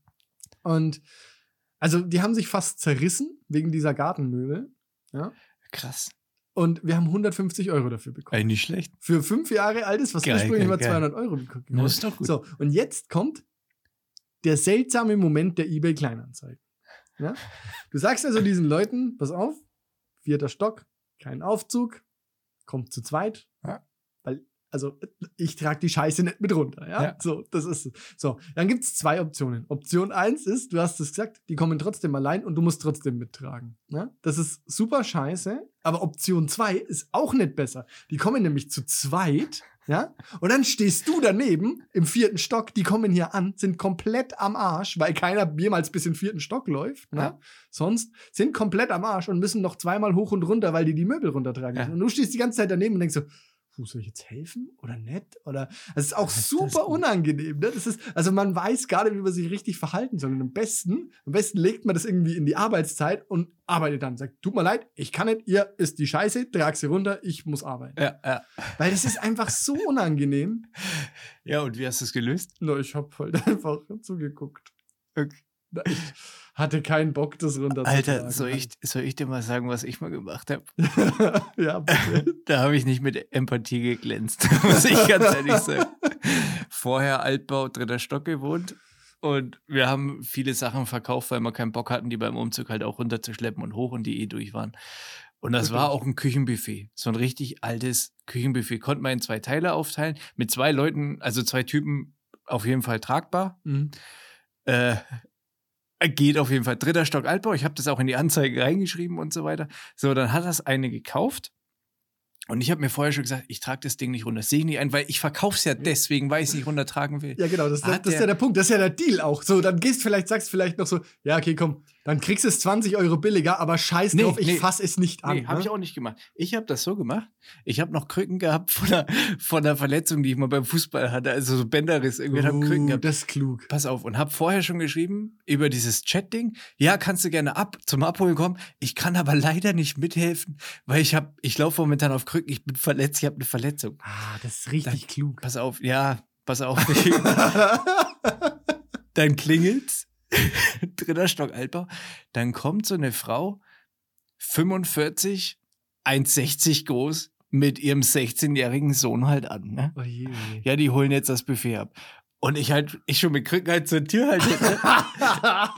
Und also die haben sich fast zerrissen wegen dieser Gartenmöbel. Krass. Und wir haben 150 Euro dafür bekommen. Nicht schlecht. Für fünf Jahre altes, was Geil, ursprünglich geil, mal geil. 200 Euro gekostet Das ist doch gut. So, und jetzt kommt der seltsame Moment der eBay Kleinanzeigen. Ja? Du sagst also diesen Leuten, pass auf, vierter Stock, kein Aufzug, kommt zu zweit. Ja. Weil, also, ich trage die Scheiße nicht mit runter. Ja? Ja. So, das ist es. So, dann gibt es zwei Optionen. Option eins ist, du hast es gesagt, die kommen trotzdem allein und du musst trotzdem mittragen. Ja? Das ist super scheiße. Aber Option zwei ist auch nicht besser. Die kommen nämlich zu zweit. Ja? Und dann stehst du daneben im vierten Stock, die kommen hier an, sind komplett am Arsch, weil keiner jemals bis in den vierten Stock läuft. Ne? Ja. Sonst sind komplett am Arsch und müssen noch zweimal hoch und runter, weil die die Möbel runtertragen. Ja. Und du stehst die ganze Zeit daneben und denkst so, puh, soll ich jetzt helfen oder nicht? Oder das ist auch ist das super denn? unangenehm. Ne? Das ist, also man weiß gar nicht, wie man sich richtig verhalten soll. Und am besten, am besten legt man das irgendwie in die Arbeitszeit und arbeitet dann. Sagt, tut mir leid, ich kann nicht, ihr ist die Scheiße, trag sie runter, ich muss arbeiten. Ja, ja. Weil das ist einfach so unangenehm. ja, und wie hast du es gelöst? Na, ich hab halt einfach zugeguckt. Okay. Ich hatte keinen Bock, das runterzutragen. Alter, soll ich, soll ich dir mal sagen, was ich mal gemacht habe? ja, bitte. Da habe ich nicht mit Empathie geglänzt, muss ich ganz ehrlich sagen. Vorher Altbau, dritter Stock gewohnt. Und wir haben viele Sachen verkauft, weil wir keinen Bock hatten, die beim Umzug halt auch runterzuschleppen und hoch und die eh durch waren. Und das war auch ein Küchenbuffet. So ein richtig altes Küchenbuffet. Konnte man in zwei Teile aufteilen. Mit zwei Leuten, also zwei Typen, auf jeden Fall tragbar. Mhm. Äh, geht auf jeden Fall. Dritter Stock Altbau. Ich habe das auch in die Anzeige reingeschrieben und so weiter. So, dann hat das eine gekauft. Und ich habe mir vorher schon gesagt, ich trage das Ding nicht runter. Das sehe ich nicht ein, weil ich verkaufe es ja deswegen, weil ich es nicht runtertragen will. Ja, genau, das, das, das ist ja der Punkt, das ist ja der Deal auch. So, dann gehst vielleicht, sagst vielleicht noch so, ja, okay, komm, Dann kriegst du es 20 Euro billiger, aber scheiß Nee, drauf, ich nee. fass es nicht an. Nee, habe ne? ich auch nicht gemacht. Ich habe das so gemacht. Ich habe noch Krücken gehabt von der, von der Verletzung, die ich mal beim Fußball hatte. Also so Bänderriss. Irgendwie habe Krücken Uh, gehabt. das ist klug. Pass auf. Und habe vorher schon geschrieben über dieses Chat-Ding. Ja, kannst du gerne ab zum Abholen kommen. Ich kann aber leider nicht mithelfen, weil ich habe, ich laufe momentan auf Krücken. Ich bin verletzt. Ich habe eine Verletzung. Ah, das ist richtig klug. Pass auf. Ja, pass auf. dann klingelt's. Dritter Stock Altbau. Dann kommt so eine Frau, 45, 1,60 groß, mit ihrem 16-jährigen Sohn halt an. Ne? Oh je, oh je. Ja, die holen jetzt das Buffet ab. Und ich halt, ich schon mit Krücken halt zur Tür halt. Ne?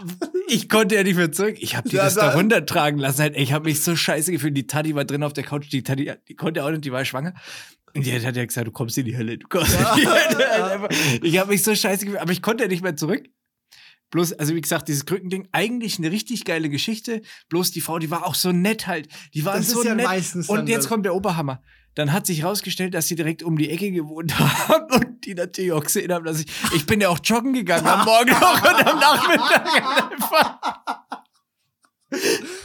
Ich konnte ja nicht mehr zurück. Ich habe die Ja, das da runtertragen lassen. Halt. Ich habe mich so scheiße gefühlt. Die Tati war drin auf der Couch. Die Tati, die konnte auch nicht, die war schwanger. Und die hat ja gesagt, du kommst in die Hölle. Du kommst Ja. in die Hölle. Ich habe mich so scheiße gefühlt. Aber ich konnte ja nicht mehr zurück. Bloß, also wie gesagt, dieses Krückending, eigentlich eine richtig geile Geschichte. Bloß die Frau, die war auch so nett halt. Die ist so ja nett. Und jetzt das- kommt der Oberhammer. Dann hat sich rausgestellt, dass sie direkt um die Ecke gewohnt haben und die natürlich auch gesehen haben, dass ich, ich bin ja auch joggen gegangen am Morgen noch und am Nachmittag einfach. Oh,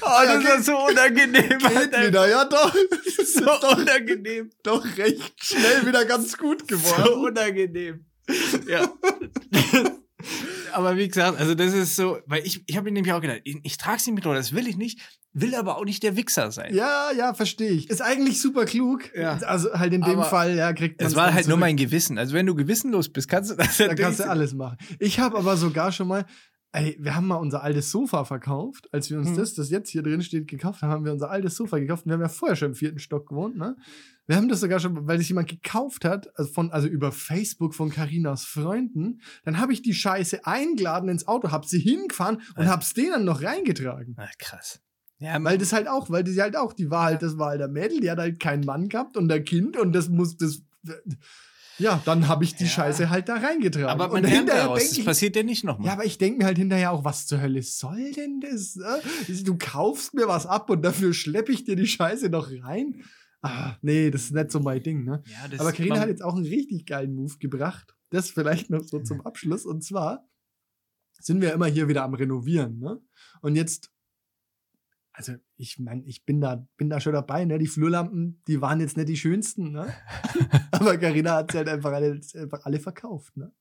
das Ja, war so unangenehm. Geht wieder, ja doch. Das ist So doch, unangenehm. doch recht schnell wieder ganz gut So geworden. unangenehm. Ja. Aber wie gesagt, also das ist so, weil ich, ich habe mir nämlich auch gedacht, ich, ich trage nicht mit, das will ich nicht, will aber auch nicht der Wichser sein. Ja, ja, verstehe ich. Ist eigentlich super klug. Ja. Also halt in dem Aber Fall, ja, kriegt man Es war halt nur mein Gewissen. Also wenn du gewissenlos bist, kannst du das ja Da kannst du alles machen. Ich habe aber sogar schon mal, ey, wir haben mal unser altes Sofa verkauft. Als wir uns Hm. das, das jetzt hier drin steht, gekauft haben, haben wir unser altes Sofa gekauft. Und wir haben ja vorher schon im vierten Stock gewohnt, ne? Wir haben das sogar schon, weil das jemand gekauft hat, also, von, also über Facebook von Karinas Freunden. Dann habe ich die Scheiße eingeladen ins Auto, hab sie hingefahren und Ja. hab's denen noch reingetragen. Ah, krass. Ja, Weil das halt auch, weil die halt auch, die war halt, das war halt der Mädel, die hat halt keinen Mann gehabt und der Kind und das muss, das, ja, dann habe ich die Ja. Scheiße halt da reingetragen. aber man und hinterher daraus. denk Das ich, passiert ja nicht nochmal. ja, aber ich denke mir halt hinterher auch, was zur Hölle soll denn das? äh? Du kaufst mir was ab und dafür schleppe ich dir die Scheiße noch rein? Ah, nee, das ist nicht so mein Ding, ne? Ja, das Aber Karina hat jetzt auch einen richtig geilen Move gebracht. Das vielleicht noch so zum Abschluss. Und zwar sind wir immer hier wieder am Renovieren, ne? Und jetzt, also ich meine, ich bin da, bin da schon dabei, ne? Die Flurlampen, die waren jetzt nicht die schönsten, ne? Aber Karina hat sie halt einfach alle, einfach alle verkauft, ne?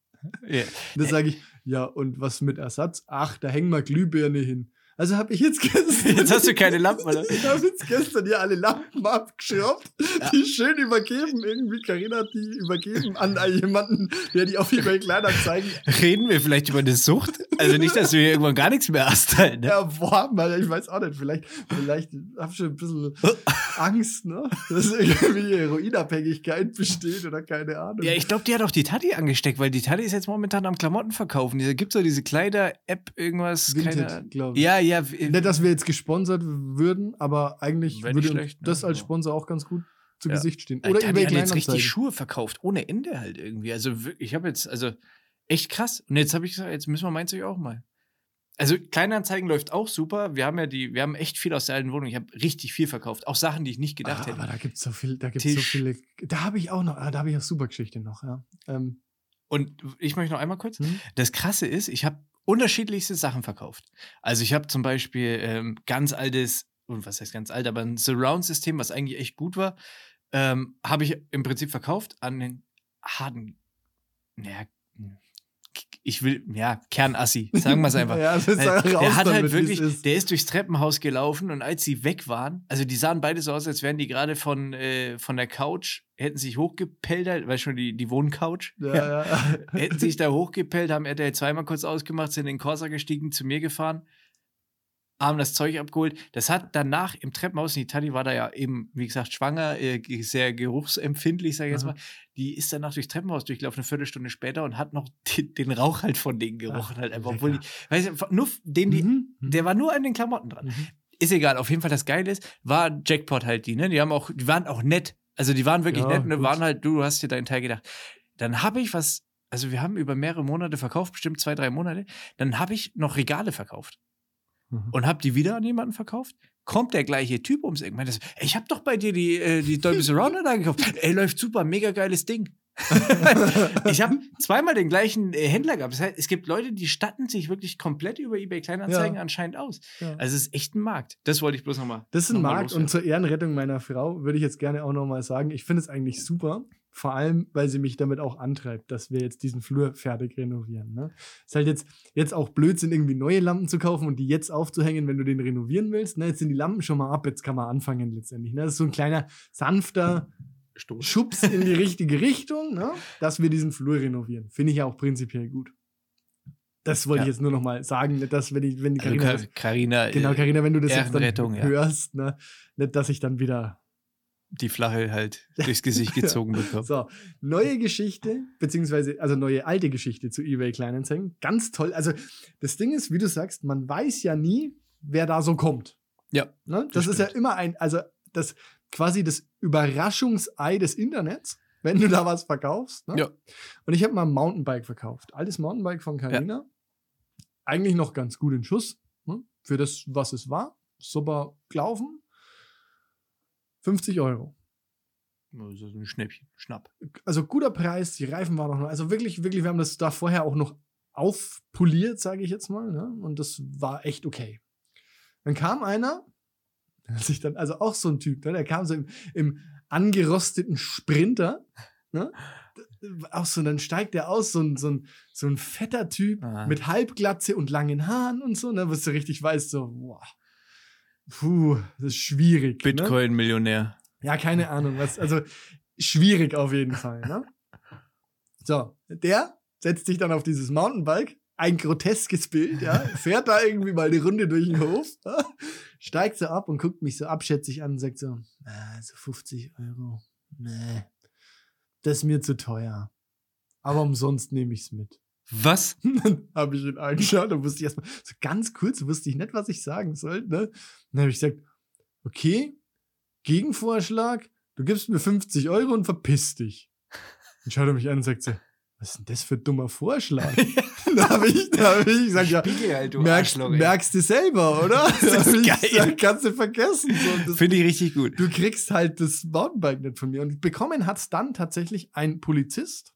Ja. Und da sage ich, ja, und was mit Ersatz? Ach, da hängen wir Glühbirne hin. Also habe ich jetzt gestern. Jetzt hast du keine Lampen, oder? Ich habe jetzt gestern hier alle Lampen abgeschraubt, die schön übergeben. Irgendwie, Karina hat die übergeben an jemanden, der die auf eBay Kleinanzeigen Reden wir vielleicht über eine Sucht? Also nicht, dass du hier irgendwann gar nichts mehr hast halt, ne? erworben hat. Ich weiß auch nicht, vielleicht, vielleicht habe ich schon ein bisschen Angst, ne? Dass irgendwie Heroinabhängigkeit besteht oder keine Ahnung. Ja, ich glaube, die hat auch die Tati angesteckt, weil die Tati ist jetzt momentan am Klamotten verkaufen. Da gibt so diese Kleider-App, irgendwas, keine Vinted, glaube ich. Ja, ja. Nicht, dass wir jetzt gesponsert würden, aber eigentlich würde schlecht, ne? das als Ja. Sponsor auch ganz gut zu Ja. Gesicht stehen. Die Oder eBay hat jetzt richtig. Schuhe verkauft, ohne Ende halt irgendwie. Also ich habe jetzt, also echt krass. Und jetzt habe ich gesagt, jetzt müssen wir meins euch auch mal. Also Kleinanzeigen läuft auch super. Wir haben ja die, wir haben echt viel aus der alten Wohnung. Ich habe richtig viel verkauft. Auch Sachen, die ich nicht gedacht ah, hätte. Aber da gibt es so viel, da gibt's so Tisch. viele. Da habe ich auch noch, ah, da habe ich eine super Geschichte noch, ja. Ähm, Und ich möchte noch einmal kurz. hm? Das Krasse ist, ich habe unterschiedlichste Sachen verkauft. Also ich habe zum Beispiel ähm, ganz altes, und was heißt ganz alt, aber ein Surround-System, was eigentlich echt gut war, ähm, habe ich im Prinzip verkauft an den harten, naja, ich will, ja, Kernassi, sagen wir es einfach. Ja, das ist raus der hat halt wirklich, ist. der ist durchs Treppenhaus gelaufen und als sie weg waren, also die sahen beide so aus, als wären die gerade von, äh, von der Couch, hätten sich hochgepellt, halt, weißt schon, die, die Wohncouch. Ja, ja. hätten sich da hochgepellt, haben RTL zweimal kurz ausgemacht, sind in den Corsa gestiegen, zu mir gefahren, haben das Zeug abgeholt. Das hat danach im Treppenhaus, die Tati war da ja eben, wie gesagt, schwanger, äh, sehr geruchsempfindlich, sag ich jetzt Aha. mal. Die ist danach durchs Treppenhaus durchgelaufen, eine Viertelstunde später und hat noch den, den Rauch halt von denen gerochen. Ach, halt einfach, obwohl die, weißt du, nur den, die, Mhm, mhm, der war nur an den Klamotten dran. mhm. Ist egal, auf jeden Fall das Geile ist, war Jackpot halt die, ne? Die haben auch, die waren auch nett. Also die waren wirklich Ja, nett und gut. waren halt, du hast dir deinen Teil gedacht. Dann habe ich was, also wir haben über mehrere Monate verkauft, bestimmt zwei, drei Monate. Dann habe ich noch Regale verkauft Mhm. und habe die wieder an jemanden verkauft. Kommt der gleiche Typ ums Eck. Meint ich habe doch bei dir die, äh, die Dolby Surround da gekauft. Ey, läuft super, mega geiles Ding. ich habe zweimal den gleichen äh, Händler gehabt. Das heißt, es gibt Leute, die statten sich wirklich komplett über eBay Kleinanzeigen Ja. anscheinend aus. Ja. Also es ist echt ein Markt. Das wollte ich bloß nochmal. Das ist ein Markt und loswerden. zur Ehrenrettung meiner Frau würde ich jetzt gerne auch nochmal sagen, ich finde es eigentlich super, vor allem, weil sie mich damit auch antreibt, dass wir jetzt diesen Flur fertig renovieren. Ne? Ist halt jetzt, jetzt auch Blödsinn, irgendwie neue Lampen zu kaufen und die jetzt aufzuhängen, wenn du den renovieren willst. Ne? Jetzt sind die Lampen schon mal ab, jetzt kann man anfangen letztendlich. Ne? Das ist so ein kleiner, sanfter Stoß. Schubs in die richtige Richtung, ne? dass wir diesen Flur renovieren. Finde ich ja auch prinzipiell gut. Das wollte Ja. ich jetzt nur noch mal sagen, nicht, dass wenn ich, wenn die Also Carina Ka- Carina, Genau, äh, Carina, wenn du das jetzt dann ja. hörst, ne, nicht, dass ich dann wieder. Die Flache halt durchs Gesicht gezogen bekommt. So, neue Geschichte, beziehungsweise, also neue alte Geschichte zu eBay Kleinanzeigen. Ganz toll. Also, das Ding ist, wie du sagst, man weiß ja nie, wer da so kommt. Ja. Ne? Das Das, ist ja immer ein, also, das quasi das Überraschungsei des Internets, wenn du da was verkaufst. Ne? Ja. Und ich habe mal ein Mountainbike verkauft. Altes Mountainbike von Carina. Eigentlich noch ganz gut in Schuss. Ne? Für das, was es war. Super gelaufen. 50 Euro. Das ist ein Schnäppchen, Schnapp. Also guter Preis, die Reifen waren noch, also wirklich, wirklich, wir haben das da vorher auch noch aufpoliert, sage ich jetzt mal, ne? und das war echt okay. Dann kam einer, sich dann, also auch so ein Typ, ne? der kam so im, im angerosteten Sprinter, ne? auch so, dann steigt der aus, so ein, so ein, so ein fetter Typ Ah. mit Halbglatze und langen Haaren und so, ne? was du richtig weißt, so, boah, puh, das ist schwierig. Ne? Bitcoin-Millionär. Ja, keine Ahnung. Was, also schwierig auf jeden Fall. Ne? So, der setzt sich dann auf dieses Mountainbike. Ein groteskes Bild, ja. Fährt da irgendwie mal eine Runde durch den Hof, ja? steigt so ab und guckt mich so abschätzig an und sagt so: ah, so 50 Euro. Nee, das ist mir zu teuer. Aber umsonst nehme ich's mit. Was? Dann habe ich ihn angeschaut und wusste ich erstmal, so ganz kurz wusste ich nicht, was ich sagen soll. Ne? Dann habe ich gesagt, okay, Gegenvorschlag, du gibst mir 50 Euro und verpiss dich. Dann schaut er mich an und sagt so, was ist denn das für ein dummer Vorschlag? da habe ich, da hab ich gesagt, ja, halt, du merkst, merkst du selber, oder? Das ist geil. gesagt, kannst du vergessen. So, Finde ich richtig gut. du kriegst halt das Mountainbike nicht von mir. Und bekommen hat es dann tatsächlich ein Polizist,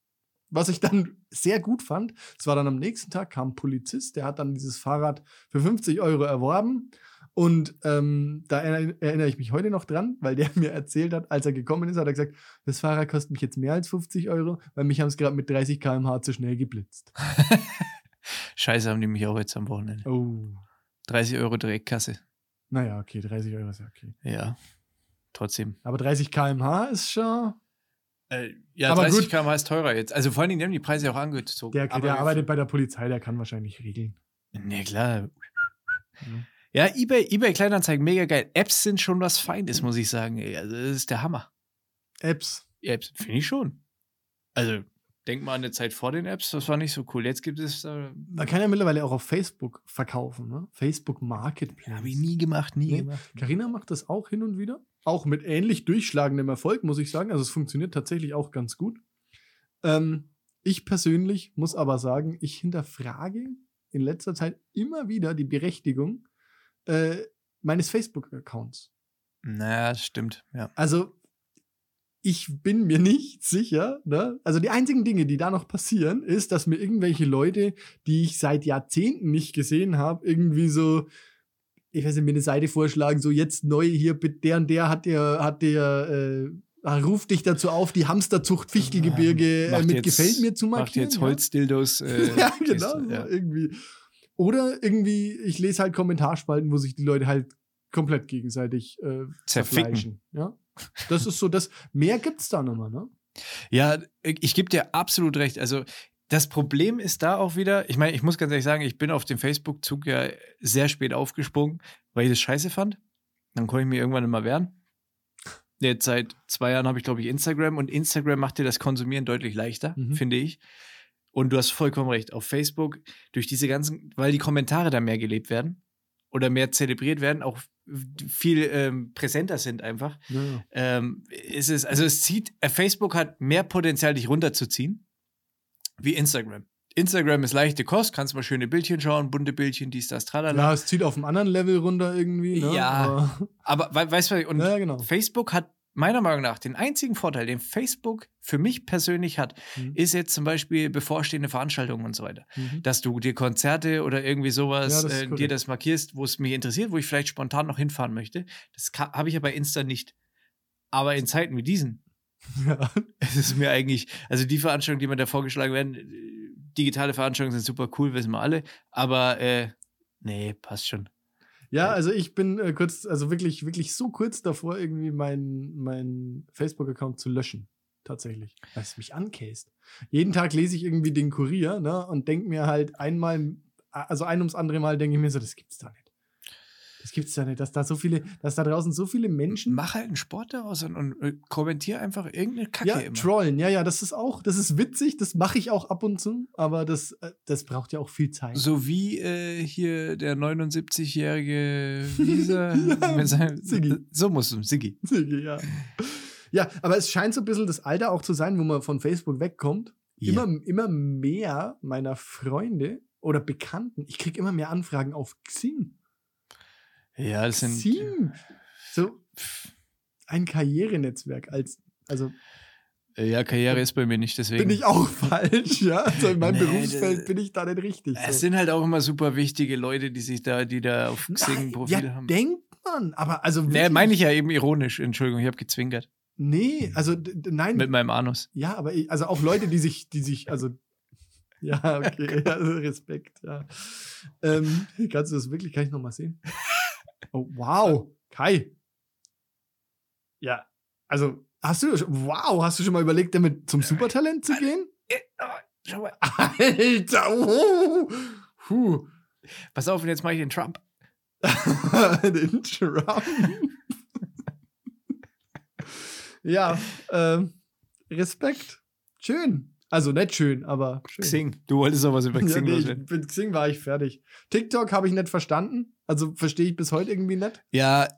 was ich dann sehr gut fand. Es war dann am nächsten Tag, kam ein Polizist, der hat dann dieses Fahrrad für 50 Euro erworben. Und ähm, da erinnere, ich mich heute noch dran, weil der mir erzählt hat, als er gekommen ist, hat er gesagt, das Fahrrad kostet mich jetzt mehr als 50 Euro, weil mich haben es gerade mit 30 km/h zu schnell geblitzt. Scheiße, haben die mich auch jetzt am Wochenende. Oh. 30 Euro Direktkasse. Naja, okay, 30 Euro ist ja okay. Ja. Trotzdem. Aber 30 km/h ist schon. Äh, ja, Aber 30 gut. km ist teurer jetzt. Also vor allen Dingen, die haben die Preise auch angezogen. Der, der wir- arbeitet bei der Polizei, der kann wahrscheinlich regeln. Ne, klar. Ja. Ja, eBay, eBay Kleinanzeigen, mega geil. Apps sind schon was Feines, muss ich sagen. Also, das ist der Hammer. Apps. Apps, finde ich schon. Also, denk mal an die Zeit vor den Apps, das war nicht so cool. Jetzt gibt es. Äh, Man kann ja mittlerweile auch auf Facebook verkaufen, ne? Facebook Marketplace. Habe ich nie gemacht, nie Nee. gemacht. Carina macht das auch hin und wieder. Auch mit ähnlich durchschlagendem Erfolg, muss ich sagen. Also es funktioniert tatsächlich auch ganz gut. Ähm, ich persönlich muss aber sagen, ich hinterfrage in letzter Zeit immer wieder die Berechtigung äh, meines Facebook-Accounts. Naja, das stimmt, ja. Also ich bin mir nicht sicher. Ne? Also die einzigen Dinge, die da noch passieren, ist, dass mir irgendwelche Leute, die ich seit Jahrzehnten nicht gesehen habe, irgendwie so, ich weiß nicht, mir eine Seite vorschlagen, so jetzt neu hier, der und der hat dir, hat dir, äh, ruft dich dazu auf, die Hamsterzucht Fichtelgebirge äh, Macht mit jetzt- gefällt mir zu Macht markieren. jetzt ja? Holzdildos. Äh, ja, genau, ist- ja. irgendwie. Oder irgendwie, ich lese halt Kommentarspalten, wo sich die Leute halt komplett gegenseitig äh, zerfleischen. Ja? Das ist so, das mehr gibt's da nochmal, ne? Ja, ich, ich gebe dir absolut recht. Also das Problem ist da auch wieder, ich meine, ich muss ganz ehrlich sagen, ich bin auf den Facebook-Zug ja sehr spät aufgesprungen, weil ich das scheiße fand. Dann konnte ich mir irgendwann immer wehren. Jetzt seit zwei Jahren habe ich, glaube ich, Instagram und Instagram macht dir das Konsumieren deutlich leichter, Mhm. finde ich. Und du hast vollkommen recht. Auf Facebook, durch diese ganzen, weil die Kommentare da mehr gelebt werden oder mehr zelebriert werden, auch viel ähm, präsenter sind einfach Ja, ja. ähm, ist es, also es zieht, äh, Facebook hat mehr Potenzial, dich runterzuziehen, wie Instagram. Instagram ist leichte Kost, kannst mal schöne Bildchen schauen, bunte Bildchen, dies, das, tralala. ja, es zieht auf einem anderen Level runter irgendwie. Ne? Ja. Aber, Aber we weißt du, und ja, genau. Facebook hat meiner Meinung nach, den einzigen Vorteil, den Facebook für mich persönlich hat, Mhm. ist jetzt zum Beispiel bevorstehende Veranstaltungen und so weiter. Mhm. Dass du dir Konzerte oder irgendwie sowas, Ja, das äh, dir das markierst, wo es mich interessiert, wo ich vielleicht spontan noch hinfahren möchte. Das habe ich ja bei Insta nicht. Aber in Zeiten wie diesen, Ja. es ist mir eigentlich, also die Veranstaltungen, die mir da vorgeschlagen werden, äh, digitale Veranstaltungen sind super cool, wissen wir alle. Aber äh, nee, passt schon. Ja, also ich bin äh, kurz, also wirklich, wirklich so kurz davor, irgendwie meinen mein Facebook-Account zu löschen. Tatsächlich. Weil es mich ankäst. Jeden Tag lese ich irgendwie den Kurier, ne, und denke mir halt einmal, also ein ums andere Mal denke ich mir so, das gibt's da nicht. Das gibt's da nicht, dass da so viele, dass da draußen so viele Menschen. Mach halt einen Sport daraus und, und äh, kommentier einfach irgendeine Kacke ja, immer. trollen, ja, ja, das ist auch, das ist witzig, das mache ich auch ab und zu, aber das, äh, das braucht ja auch viel Zeit. So wie äh, hier der 79-jährige Lisa. Ja, mit seinem- Siggi. So muss es, Siggi. ja. ja, aber es scheint so ein bisschen das Alter auch zu sein, wo man von Facebook wegkommt. Immer, immer mehr meiner Freunde oder Bekannten, ich kriege immer mehr Anfragen auf Xing. Ja, das sind. Xing. So ein Karrierenetzwerk als, also Äh, Ja, Karriere ist bei mir nicht, deswegen. bin ich auch falsch, ja. Also in meinem Nee, Berufsfeld das- bin ich da nicht richtig. es So. sind halt auch immer super wichtige Leute, die sich da, die da auf Xing ein Nein, Profil ja, haben. denkt man, aber also Nee, wirklich- meine ich ja eben ironisch, Entschuldigung, ich habe gezwinkert. Nee, also nein, Mit meinem Anus. Ja, aber ich, also auch Leute, die sich, die sich, also ja, okay, also Respekt, ja. Ähm, kannst du das wirklich, kann ich nochmal sehen? Oh, wow, Kai. Ja, also hast du, wow, hast du schon mal überlegt, damit zum Supertalent zu gehen? Schau mal. Alter, oh, puh. Pass auf, und jetzt mache ich den Trump. Den Trump. ja, ähm, Respekt. Schön. Also nicht schön, aber schön. Xing. Du wolltest auch was über Ja, Xing nee, loswerden. ich, mit Xing war ich fertig. TikTok habe ich nicht verstanden. Also verstehe ich bis heute irgendwie nicht. Ja,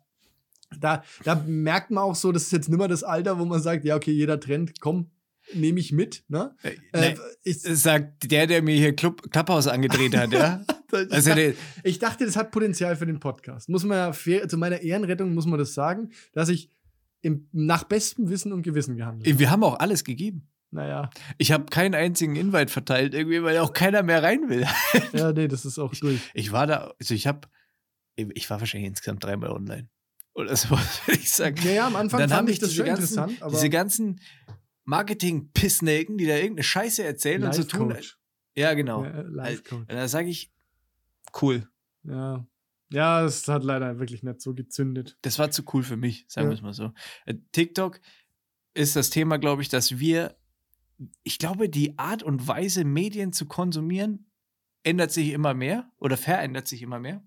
Da, da merkt man auch so, das ist jetzt nimmer das Alter, wo man sagt, ja, okay, jeder Trend, komm, nehme ich mit. Ne? äh, Äh, nee, ich, sagt der, der mir hier Club, Clubhouse angedreht hat, ja? ich, Also der, ich dachte, das hat Potenzial für den Podcast. Muss man ja fair, zu meiner Ehrenrettung muss man das sagen, dass ich im, nach bestem Wissen und Gewissen gehandelt habe. wir haben auch alles gegeben. Naja, Ich habe keinen einzigen Invite verteilt, irgendwie, weil auch keiner mehr rein will. ja, nee, das ist auch durch. Ich war da, also ich habe, ich war wahrscheinlich insgesamt dreimal online. Oder so, würde ich sagen. Ja, ja, am Anfang Dann fand habe ich das schon ganzen, interessant, aber diese ganzen Marketing-Pissnaken, die da irgendeine Scheiße erzählen und so tun. Ja, genau. Ja. Und da sage ich, cool. Ja. Ja, es hat leider wirklich nicht so gezündet. Das war zu cool für mich, sagen Ja. wir es mal so. Äh, TikTok ist das Thema, glaube ich, dass wir, ich glaube, die Art und Weise, Medien zu konsumieren, ändert sich immer mehr oder verändert sich immer mehr.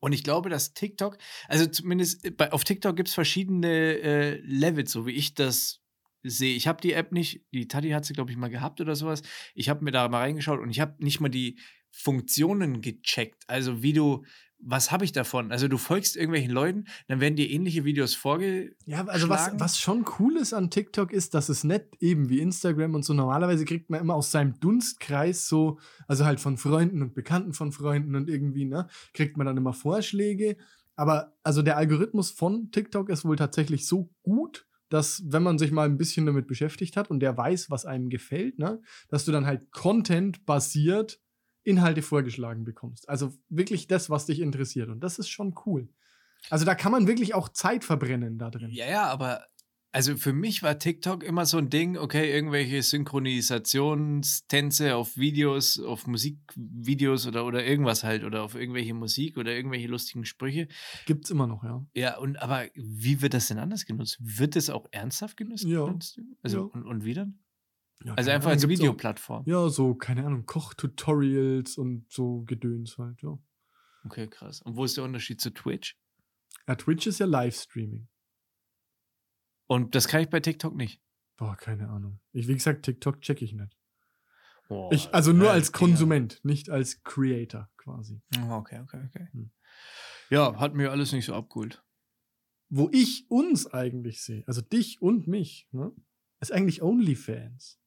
Und ich glaube, dass TikTok, also zumindest bei, auf TikTok gibt es verschiedene äh, Levels, so wie ich das sehe. Ich habe die App nicht, die Tati hat sie, glaube ich, mal gehabt oder sowas. Ich habe mir da mal reingeschaut und ich habe nicht mal die Funktionen gecheckt. Also wie du, was habe ich davon? Also du folgst irgendwelchen Leuten, dann werden dir ähnliche Videos vorge... Ja, also was, was schon cool ist an TikTok ist, dass es nicht eben wie Instagram und so normalerweise kriegt man immer aus seinem Dunstkreis so, also halt von Freunden und Bekannten von Freunden und irgendwie, ne, kriegt man dann immer Vorschläge. Aber also der Algorithmus von TikTok ist wohl tatsächlich so gut, dass wenn man sich mal ein bisschen damit beschäftigt hat und der weiß, was einem gefällt, ne, dass du dann halt Content basiert Inhalte vorgeschlagen bekommst. Also wirklich das, was dich interessiert. Und das ist schon cool. Also da kann man wirklich auch Zeit verbrennen da drin. Ja, ja, aber also für mich war TikTok immer so ein Ding, okay, irgendwelche Synchronisationstänze auf Videos, auf Musikvideos oder, oder irgendwas halt oder auf irgendwelche Musik oder irgendwelche lustigen Sprüche. Gibt's immer noch, ja. Ja, und aber wie wird das denn anders genutzt? Wird das auch ernsthaft genutzt? Ja. Also Ja. und, und wie dann? Ja Also einfach Ahnung, als Videoplattform. Ja, so, keine Ahnung, Kochtutorials und so Gedöns halt, ja. Okay, krass. Und wo ist der Unterschied zu Twitch? Ja, Twitch ist ja Livestreaming. Und das kann ich bei TikTok nicht. Boah, keine Ahnung. Ich, wie gesagt, TikTok check ich nicht. Boah, Ich, also nur als. Konsument, nicht als Creator quasi. Oh, Okay, okay, okay. Hm. Ja, hat mir alles nicht so abgeholt. Wo ich uns eigentlich sehe, also dich und mich, ne, ist eigentlich OnlyFans.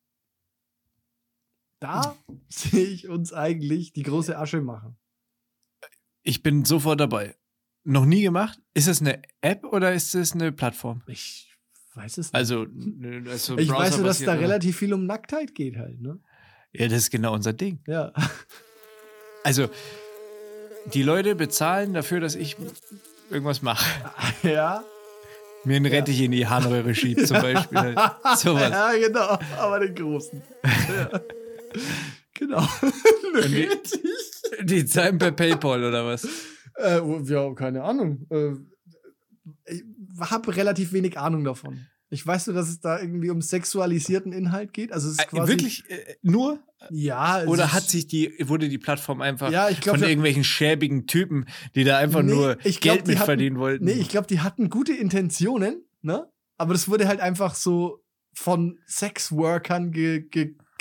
Da sehe ich uns eigentlich die große Asche machen. Ich bin sofort dabei. Noch nie gemacht? Ist das eine App oder ist das eine Plattform? Ich weiß es nicht. Also, also ich weiß nur, dass da oder? relativ viel um Nacktheit geht halt, ne? Ja, das ist genau unser Ding. Ja. Also, die Leute bezahlen dafür, dass ich irgendwas mache. ja. Mir einen Rettich in die Harnröhre schiebt, zum Beispiel. Halt. Sowas. Ja, genau. Aber den großen. ja. Genau. die-. Die zahlen per PayPal oder was? Äh, ja, keine Ahnung. Äh, ich habe relativ wenig Ahnung davon. Ich weiß nur, dass es da irgendwie um sexualisierten Inhalt geht. Also es ist Äh, quasi, Wirklich äh, nur? Ja. Oder hat sich die, wurde die Plattform einfach Ja, glaub, von irgendwelchen schäbigen Typen, die da einfach Nee, nur glaub, Geld mit hatten- verdienen wollten? Nee, ich glaube, die hatten gute Intentionen, ne? Aber das wurde halt einfach so von Sexworkern ge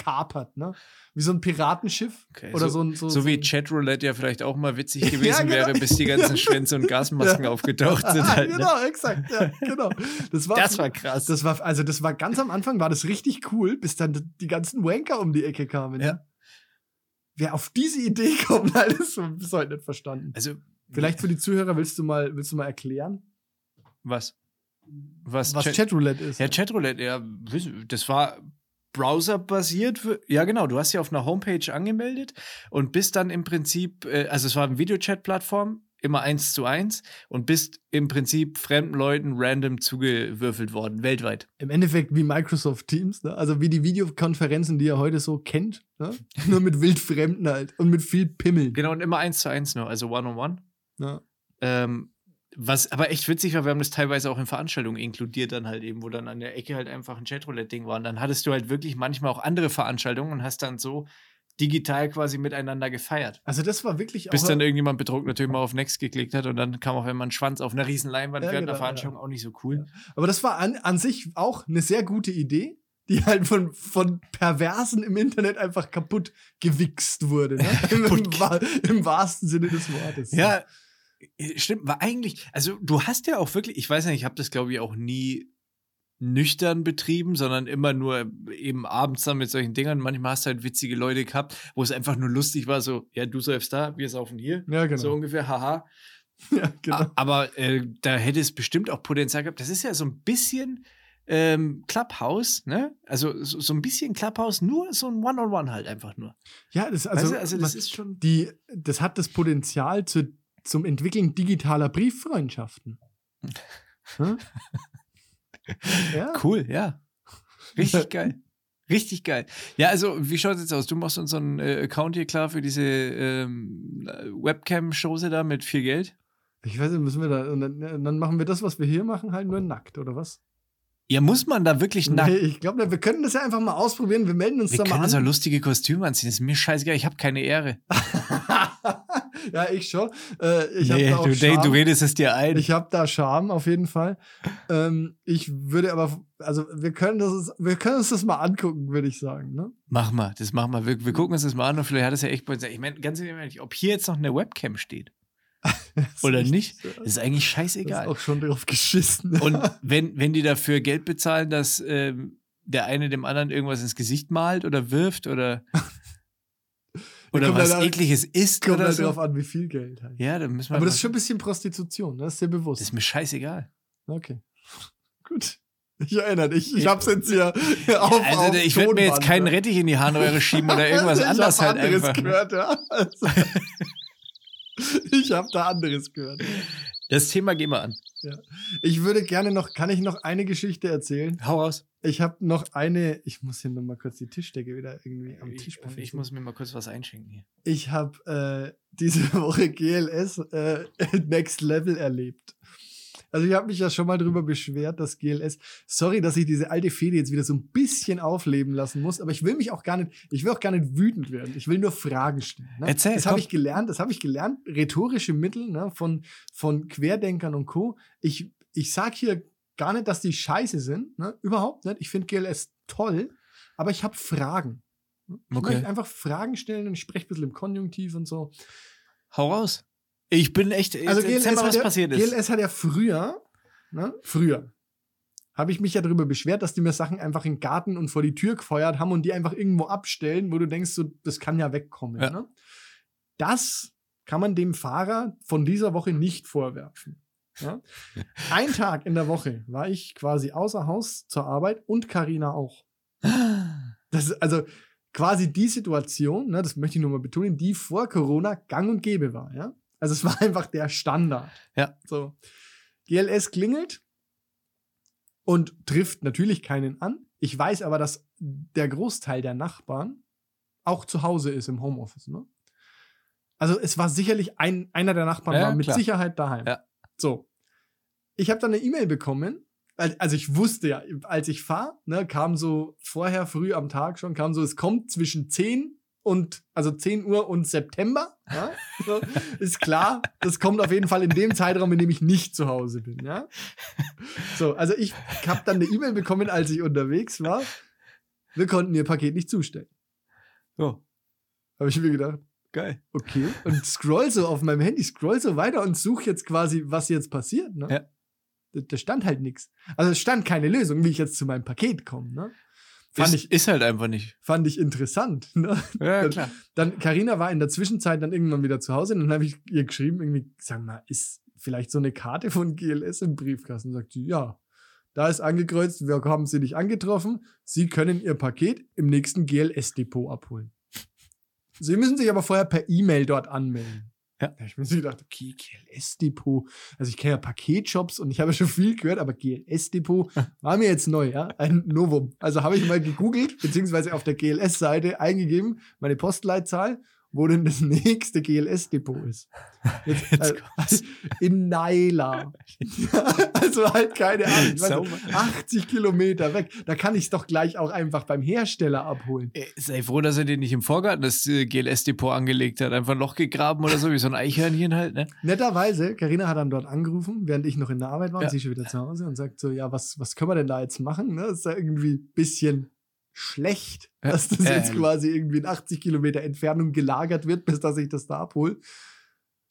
gekapert, ne? Wie so ein Piratenschiff. Okay, oder so- so, ein so, so wie Chatroulette ja vielleicht auch mal witzig gewesen Ja, genau. wäre, bis die ganzen Schwänze und Gasmasken aufgetaucht sind. Halt, ne? genau, exakt. Ja, genau. Das war, Das war krass. das war, also das war ganz am Anfang war das richtig cool, bis dann die ganzen Wanker um die Ecke kamen. Ja. Ne? Wer auf diese Idee kommt, halt, ist so bis heute nicht verstanden. also, Vielleicht für die Zuhörer willst du mal, willst du mal erklären, was? Was, was Chat- Chatroulette ist? Ja, Chatroulette, ja, das war browserbasiert. Ja, genau, du hast ja auf einer Homepage angemeldet und bist dann im Prinzip, äh, also es war eine Videochat-Plattform, immer eins zu eins und bist im Prinzip fremden Leuten random zugewürfelt worden, weltweit. Im Endeffekt wie Microsoft Teams, ne? also wie die Videokonferenzen, die ihr heute so kennt, ne? nur mit Wildfremden halt und mit viel Pimmeln. Genau, und immer eins zu eins nur, also one-on-one. Ja. Ähm, was aber echt witzig war, wir haben das teilweise auch in Veranstaltungen inkludiert, dann halt eben, wo dann an der Ecke halt einfach ein Chatroulette-Ding war. Und dann hattest du halt wirklich manchmal auch andere Veranstaltungen und hast dann so digital quasi miteinander gefeiert. Also das war wirklich Bis auch. dann irgendjemand betrunken natürlich mal auf Next geklickt hat und dann kam auf einmal ein Schwanz auf einer riesen Leinwand Ja, während genau, der Veranstaltung auch nicht so cool. aber das war an, an sich auch eine sehr gute Idee, die halt von, von Perversen im Internet einfach kaputt gewichst wurde. Ne? Im, im, wa- Im wahrsten Sinne des Wortes. Ja, stimmt, war eigentlich, also du hast ja auch wirklich, ich weiß nicht, ich habe das glaube ich auch nie nüchtern betrieben, sondern immer nur eben abends dann mit solchen Dingern. Manchmal hast du halt witzige Leute gehabt, wo es einfach nur lustig war, so, ja, du säufst da, wir saufen hier. Ja, genau. So ungefähr, haha. ja, genau. Aber äh, da hätte es bestimmt auch Potenzial gehabt. Das ist ja so ein bisschen ähm, Clubhouse, ne? Also so, so ein bisschen Clubhouse, nur so ein One-on-One halt einfach nur. Ja, das, Also, also, weißt du, also das man- ist schon. die, das hat das Potenzial zu, zum Entwickeln digitaler Brieffreundschaften. Hm? ja. Cool, ja. Richtig geil. Richtig geil. Ja, also, wie schaut es jetzt aus? Du machst uns so einen äh, Account hier klar für diese ähm, Webcam-Chose da mit viel Geld? Ich weiß nicht, müssen wir da. Und dann, dann machen wir das, was wir hier machen, halt nur nackt, oder was? Ja, muss man da wirklich nackt? Nee, ich glaube, wir können das ja einfach mal ausprobieren. Wir melden uns Wir da mal können so an. lustige Kostüme anziehen. Das ist mir scheißegal. Ich habe keine Ehre. ja, ich schon. Äh, ich nee, habe da auch du, Charme. du redest es dir ein. Ich habe da Charme auf jeden Fall. Ähm, ich würde aber, also wir können das, wir können uns das mal angucken, würde ich sagen. Ne? Mach mal, das machen wir. Wir, wir gucken uns das mal an und vielleicht hat es ja echt. Ich meine, ganz ehrlich, ob hier jetzt noch eine Webcam steht oder nicht, das ist eigentlich Das ist scheißegal. auch schon drauf geschissen. Und wenn, wenn die dafür Geld bezahlen, dass ähm, der eine dem anderen irgendwas ins Gesicht malt oder wirft oder, oder was halt- ekliges isst kommt oder halt so. drauf an, wie viel Geld halt. Ja, dann müssen wir aber das ist schon ein bisschen Prostitution, ne? das ist dir bewusst. das ist mir scheißegal. Okay. Gut. Ich erinnere dich. Ich hab's jetzt hier auf. also auf ich werde mir jetzt keinen ne? Rettich in die Harnröhre schieben oder irgendwas ich anderes hab halt anderes einfach. ne? gehört, ja. Also, ich habe da anderes gehört. Das Thema gehen wir an. Ich würde gerne noch, kann ich noch eine Geschichte erzählen? Hau raus. Ich habe noch eine, ich muss hier noch mal kurz die Tischdecke wieder irgendwie am Tisch Ich, ich muss mir mal kurz was einschenken hier. Ich habe äh, diese Woche GLS äh, Next Level erlebt. Also ich habe mich ja schon mal drüber beschwert, dass GLS, sorry, dass ich diese alte Fehde jetzt wieder so ein bisschen aufleben lassen muss, aber ich will mich auch gar nicht, ich will auch gar nicht wütend werden. Ich will nur Fragen stellen. Ne? Erzähl, Das habe ich gelernt, das habe ich gelernt, rhetorische Mittel ne, von, von Querdenkern und Co. Ich, ich sage hier gar nicht, dass die scheiße sind, ne? überhaupt nicht. Ich finde GLS toll, aber ich habe Fragen. Ich Okay. möchte einfach Fragen stellen und ich spreche ein bisschen im Konjunktiv und so. Hau raus. Ich bin echt. Also GLS, mal, hat was ja, passiert ist. GLS hat ja früher, ne, früher, habe ich mich ja darüber beschwert, dass die mir Sachen einfach in den Garten und vor die Tür gefeuert haben und die einfach irgendwo abstellen, wo du denkst, so, das kann ja wegkommen. Ja. Ne? Das kann man dem Fahrer von dieser Woche nicht vorwerfen. Ja? Ein Tag in der Woche war ich quasi außer Haus zur Arbeit und Karina auch. Das ist also quasi die Situation, ne, das möchte ich nur mal betonen, die vor Corona gang und gäbe war. Ja? Also es war einfach der Standard. Ja. So. GLS klingelt und trifft natürlich keinen an. Ich weiß aber, dass der Großteil der Nachbarn auch zu Hause ist im Homeoffice. Ne? Also es war sicherlich ein, einer der Nachbarn Ja, war mit klar. Sicherheit daheim. Ja. So. Ich habe dann eine E-Mail bekommen. al- Also ich wusste ja, als ich fahre, ne, kam so vorher früh am Tag schon, kam so, es kommt zwischen 10 und, also 10 Uhr und September. Ja? So, ist klar, das kommt auf jeden Fall in dem Zeitraum, in dem ich nicht zu Hause bin. Ja? So, also ich habe dann eine E-Mail bekommen, als ich unterwegs war. Wir konnten ihr Paket nicht zustellen. So, Habe ich mir gedacht, geil. okay. Und scroll so auf meinem Handy, scroll so weiter und suche jetzt quasi, was jetzt passiert. Ne? Ja. Da, da stand halt nichts. Also es stand keine Lösung, wie ich jetzt zu meinem Paket komme. Ne? Fand, ist, ich, ist halt einfach nicht. fand ich interessant. Ne? Ja, Dann- klar. Dann, Karina war in der Zwischenzeit dann irgendwann wieder zu Hause und dann habe ich ihr geschrieben, irgendwie, sag mal, ist vielleicht so eine Karte von GLS im Briefkasten? Sagt sie, ja. Da ist angekreuzt, wir haben sie nicht angetroffen. Sie können ihr Paket im nächsten GLS-Depot abholen. Sie müssen sich aber vorher per E-Mail dort anmelden. Ja. Ich mir so gedacht, okay, GLS-Depot. Also ich kenne ja Paketshops und ich habe schon viel gehört, aber GLS-Depot war mir jetzt neu, ja, ein Novum. Also habe ich mal gegoogelt, beziehungsweise auf der GLS-Seite eingegeben, meine Postleitzahl, wo denn das nächste GLS-Depot ist. Jetzt, Jetzt äh, in Naila. also halt keine Ahnung. Nicht, 80 Kilometer weg. Da kann ich es doch gleich auch einfach beim Hersteller abholen. Ey, Sei froh, dass er dir nicht im Vorgarten das äh, GLS-Depot angelegt hat. Einfach ein Loch gegraben oder so, wie so ein Eichhörnchen halt, ne? Netterweise, Karina hat dann dort angerufen, während ich noch in der Arbeit war Ja. und sie schon wieder zu Hause und sagt so, ja, was, was können wir denn da jetzt machen? Ne? Ist ja irgendwie ein bisschen schlecht, Ja. dass das Ja, jetzt ja. quasi irgendwie in 80 Kilometer Entfernung gelagert wird, bis dass ich das da abhole.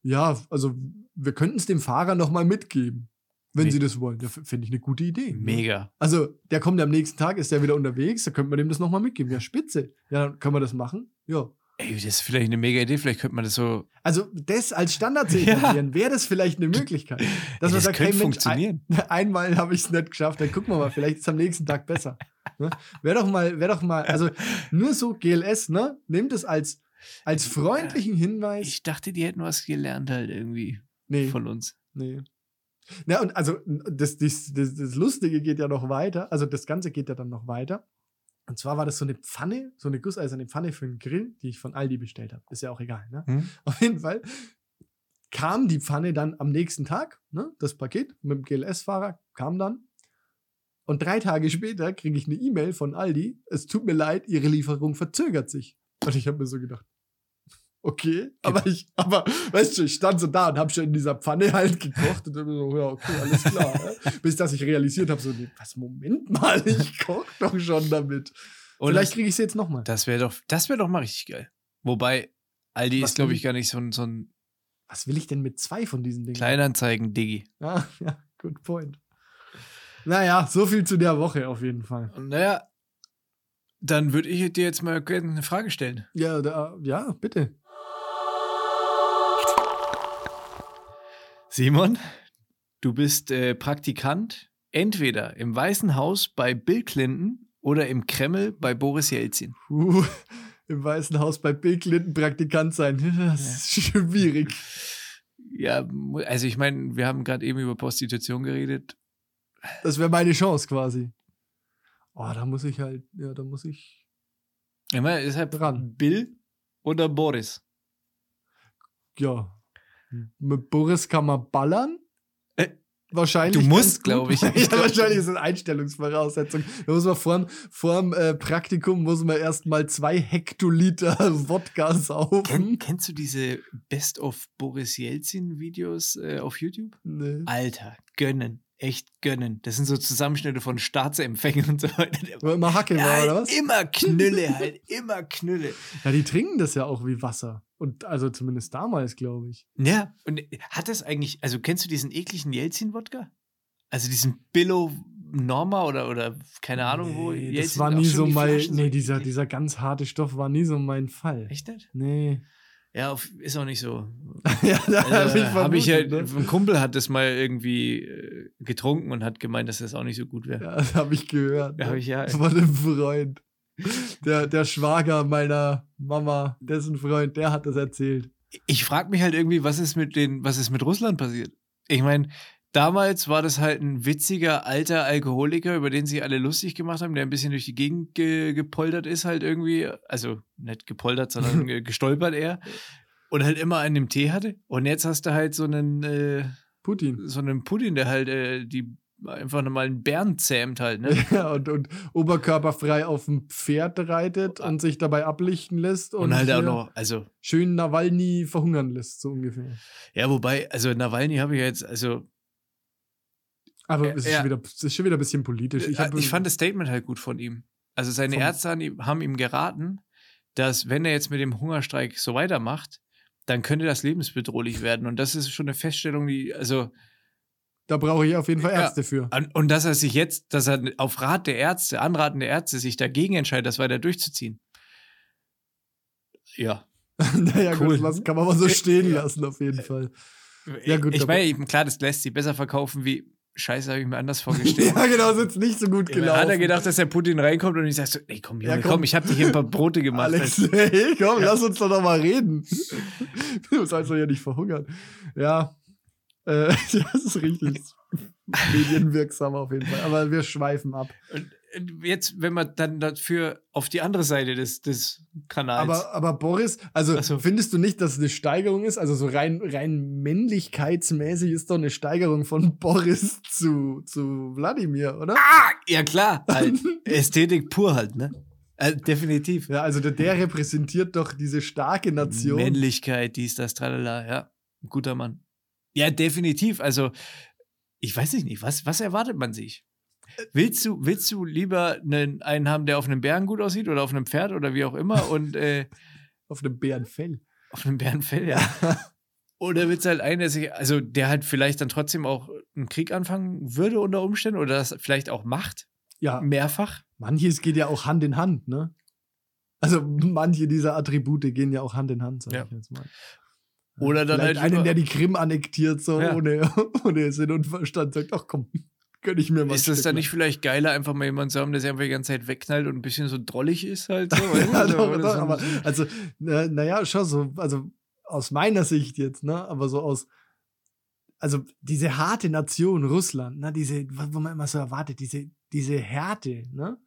Ja, also wir könnten es dem Fahrer nochmal mitgeben, wenn Me- sie das wollen. Ja, finde ich eine gute Idee. ne? Mega. Also, der kommt am nächsten Tag, ist der wieder unterwegs, da könnte man dem das nochmal mitgeben. Ja, spitze. Ja, dann können wir das machen. Ja. Ey, das ist vielleicht eine mega Idee. Vielleicht könnte man das so. Also, das als Standard zu Ja. etablieren, wäre das vielleicht eine Möglichkeit. Dass Ey, man sagt, könnte hey, Mensch, ein, funktionieren. einmal habe ich es nicht geschafft, dann gucken wir mal, vielleicht ist es am nächsten Tag besser. Ne? Wäre doch mal, wäre doch mal, also nur so GLS, ne? Nehmt es als, als freundlichen Hinweis. Ich dachte, die hätten was gelernt halt irgendwie nee, von uns. nee. Na, und also, das, das, das, das Lustige geht ja noch weiter, also das Ganze geht ja dann noch weiter. Und zwar war das so eine Pfanne, so eine gusseiserne Pfanne für einen Grill, die ich von Aldi bestellt habe. Ist ja auch egal, ne? Hm? Auf jeden Fall kam die Pfanne dann am nächsten Tag, ne, das Paket mit dem GLS-Fahrer kam dann. Und drei Tage später kriege ich eine E-Mail von Aldi. Es tut mir leid, ihre Lieferung verzögert sich. Und ich habe mir so gedacht, okay, aber ich, aber weißt du, ich stand so da und habe schon in dieser Pfanne halt gekocht und dann so, ja, okay, alles klar. ne? Bis dass ich realisiert habe, so, nee, was, Moment mal, ich koche doch schon damit. Und Vielleicht kriege ich sie jetzt nochmal. das wäre doch, das wäre doch mal richtig geil. Wobei, Aldi Was ist, glaube ich, gar nicht so ein, so ein Was will ich denn mit zwei von diesen Dingen? Kleinanzeigen-Diggi. Ja, ja, good point. Naja, so viel zu der Woche auf jeden Fall. Naja, dann würde ich dir jetzt mal eine Frage stellen. Ja, da, ja, bitte. Simon, du bist äh, Praktikant entweder im Weißen Haus bei Bill Clinton oder im Kreml bei Boris Jelzin. Puh, Im Weißen Haus bei Bill Clinton Praktikant sein. Das ist schwierig. Ja, also ich meine, wir haben gerade eben über Prostitution geredet. Das wäre meine Chance quasi. Oh, da muss ich halt, ja, da muss ich. Ich meine, deshalb Dran. Bill oder Boris? Ja. Mit Boris kann man ballern. Äh, Wahrscheinlich. du musst, ganz gut. glaub ich. ja, wahrscheinlich ist das Einstellungsvoraussetzung. Da muss man vorm, vorm äh, Praktikum muss man erstmal zwei Hektoliter Wodka saufen. Kenn, kennst du diese Best of Boris Jelzin Videos äh, auf YouTube? Nee. Alter, gönnen. Echt gönnen. Das sind so Zusammenschnitte von Staatsempfängen und so weiter. War immer Hacke war, ja, oder was? immer Knülle halt, immer Knülle. Ja, die trinken das ja auch wie Wasser. Und also zumindest damals, glaube ich. Ja, und hat das eigentlich, also kennst du diesen ekligen Jelzin-Wodka? Also diesen Billo Norma oder, oder keine Ahnung wo. Nee, das Jelzin war auch nie so mein. Nee, dieser, dieser ganz harte Stoff war nie so mein Fall. Echt nicht? Nee. Ja, auf, ist auch nicht so. ja, da Also, ich hab ich vermutet, halt, ne? ein Kumpel hat das mal irgendwie äh, getrunken und hat gemeint, dass das auch nicht so gut wäre. Ja, das habe ich gehört. Ja, ne? hab ich ja. Von einem Freund. Der, der Schwager meiner Mama, dessen Freund, der hat das erzählt. Ich frage mich halt irgendwie, was ist mit den, was ist mit Russland passiert? Ich meine, damals war das halt ein witziger alter Alkoholiker, über den sich alle lustig gemacht haben, der ein bisschen durch die Gegend ge gepoltert ist, halt irgendwie. Also nicht gepoltert, sondern ge- gestolpert eher. Und halt immer einen im Tee hatte. Und jetzt hast du halt so einen, äh, Putin. so einen Pudding, der halt äh, die einfach nochmal einen Bären zähmt halt, ne? Ja, und, und oberkörperfrei auf dem Pferd reitet und sich dabei ablichten lässt und, Und, halt auch noch, also, schön Nawalny verhungern lässt, so ungefähr. ja, wobei, also Nawalny habe ich jetzt, also, Aber Ja, es, ist ja. schon wieder, es ist schon wieder ein bisschen politisch. Ich, ich, hab, ich fand das Statement halt gut von ihm. Also seine Ärzte haben ihm- geraten, dass wenn er jetzt mit dem Hungerstreik so weitermacht, dann könnte das lebensbedrohlich werden. Und das ist schon eine Feststellung, die, also, da brauche ich auf jeden Fall Ja. Ärzte für. an- und dass er sich jetzt, dass er auf Rat der Ärzte, Anraten der Ärzte, sich dagegen entscheidet, das weiter durchzuziehen. Ja. naja, Cool. gut, das kann man mal so stehen Ja. lassen, auf jeden Fall. Ja, gut, ich meine, klar, das lässt sich besser verkaufen wie, Scheiße, habe ich mir anders vorgestellt. ja, genau, ist jetzt nicht so gut Ja, gelaufen. Hat er gedacht, dass der Putin reinkommt und ich sag so, ey komm, Junge, Ja, komm. komm. ich habe dir hier ein paar Brote gemacht. Alex, hey, komm, lass uns doch noch mal reden. Du sollst doch ja nicht verhungern. Ja, äh, das ist richtig medienwirksam auf jeden Fall. Aber wir schweifen ab. Und jetzt, wenn man dann dafür auf die andere Seite des, des Kanals. Aber, aber Boris, also so. findest du nicht, dass es eine Steigerung ist? Also so rein, rein männlichkeitsmäßig ist doch eine Steigerung von Boris zu, zu Wladimir, oder? ja, klar. Halt. Ästhetik pur halt, ne? Also, definitiv. Ja, also der, der repräsentiert doch diese starke Nation. Männlichkeit, dies, das, tralala, ja. Ein guter Mann. Ja, definitiv. Also, ich weiß nicht, nicht was, was erwartet man sich? Willst du, willst du lieber einen, einen haben, der auf einem Bären gut aussieht oder auf einem Pferd oder wie auch immer und äh, Auf einem Bärenfell. auf einem Bärenfell, ja? Oder willst du halt einen, der sich, also der halt vielleicht dann trotzdem auch einen Krieg anfangen würde unter Umständen oder das vielleicht auch macht, Ja, mehrfach? manches geht ja auch Hand in Hand, ne? Also manche dieser Attribute gehen ja auch Hand in Hand, sag Ja. ich jetzt mal. Oder dann Vielleicht halt einen, der die Krim annektiert, so Ja. ohne, ohne Sinn und Verstand, sagt, ach komm, gönn ich mir mal. Ist das dann nicht vielleicht geiler, einfach mal jemanden zu haben, der sich einfach die ganze Zeit wegknallt und ein bisschen so drollig ist halt so? ja, doch, doch, so- aber also, na, naja, schon so, also aus meiner Sicht jetzt, ne, aber so aus, also diese harte Nation Russland, ne, diese, wo man immer so erwartet, diese, diese Härte, ne,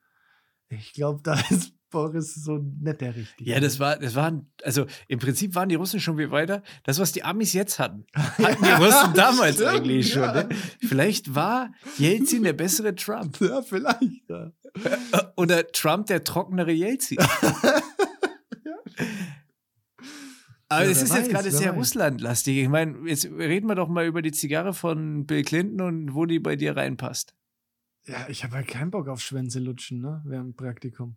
ich glaube, da ist Boris so nicht der Richtige. Ja, das war, das waren, also im Prinzip waren die Russen schon viel weiter. Das, was die Amis jetzt hatten, hatten die Russen damals Stimmt, eigentlich schon. ja. Ne? Vielleicht war Jelzin der bessere Trump. Ja, vielleicht, ja. Oder Trump der trockenere Jelzin. Aber Ja, es wer ist jetzt gerade sehr. Russlandlastig. Ich meine, jetzt reden wir doch mal über die Zigarre von Bill Clinton und wo die bei dir reinpasst. Ja, ich habe halt keinen Bock auf Schwänze lutschen, ne, während Praktikum.